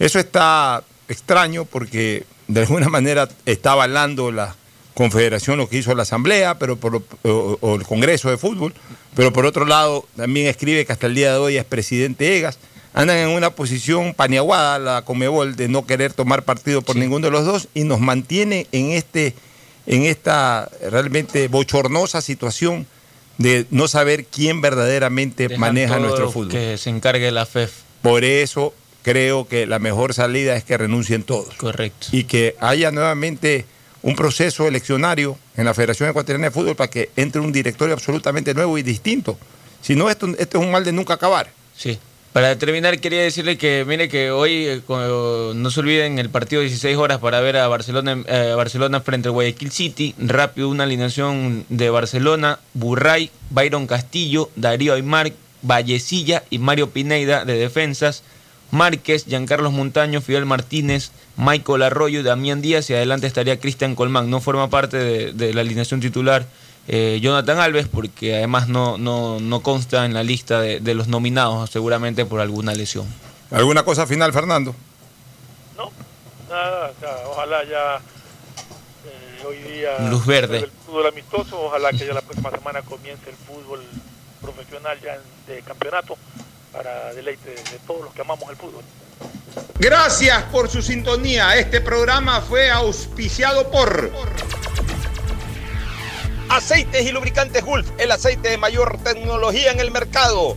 Eso está extraño porque de alguna manera está avalando la Confederación lo que hizo la Asamblea pero por, o, o, el Congreso de Fútbol, pero por otro lado también escribe que hasta el día de hoy es presidente Egas. Andan en una posición paneaguada la Comebol de no querer tomar partido por sí. ninguno de los dos y nos mantiene en, este, en esta realmente bochornosa situación de no saber quién verdaderamente Dejan maneja nuestro fútbol. Que se encargue la FEF. Por eso creo que la mejor salida es que renuncien todos. Correcto. Y que haya nuevamente un proceso eleccionario en la Federación Ecuatoriana de Fútbol para que entre un directorio absolutamente nuevo y distinto. Si no, esto, esto es un mal de nunca acabar. Sí. Para terminar, quería decirle que, mire, que hoy eh, no se olviden el partido 16 horas para ver a Barcelona, eh, Barcelona frente al Guayaquil City. Rápido, una alineación de Barcelona, Burray, Byron Castillo, Darío Aymar, Vallecilla y Mario Pineida de defensas. Márquez, Giancarlos Montaño, Fidel Martínez, Michael Arroyo, Damián Díaz y adelante estaría Cristian Colmán. No forma parte de, de la alineación titular eh, Jonathan Alves porque además no, no, no consta en la lista de, de, los nominados seguramente por alguna lesión. ¿Alguna cosa final, Fernando? No, nada, nada. ojalá ya eh, hoy día... Luz verde. El fútbol amistoso, ojalá que ya la próxima semana comience el fútbol profesional ya en, de campeonato para deleite de todos los que amamos el fútbol. Gracias por su sintonía. Este programa fue auspiciado por Aceites y Lubricantes Gulf, el aceite de mayor tecnología en el mercado.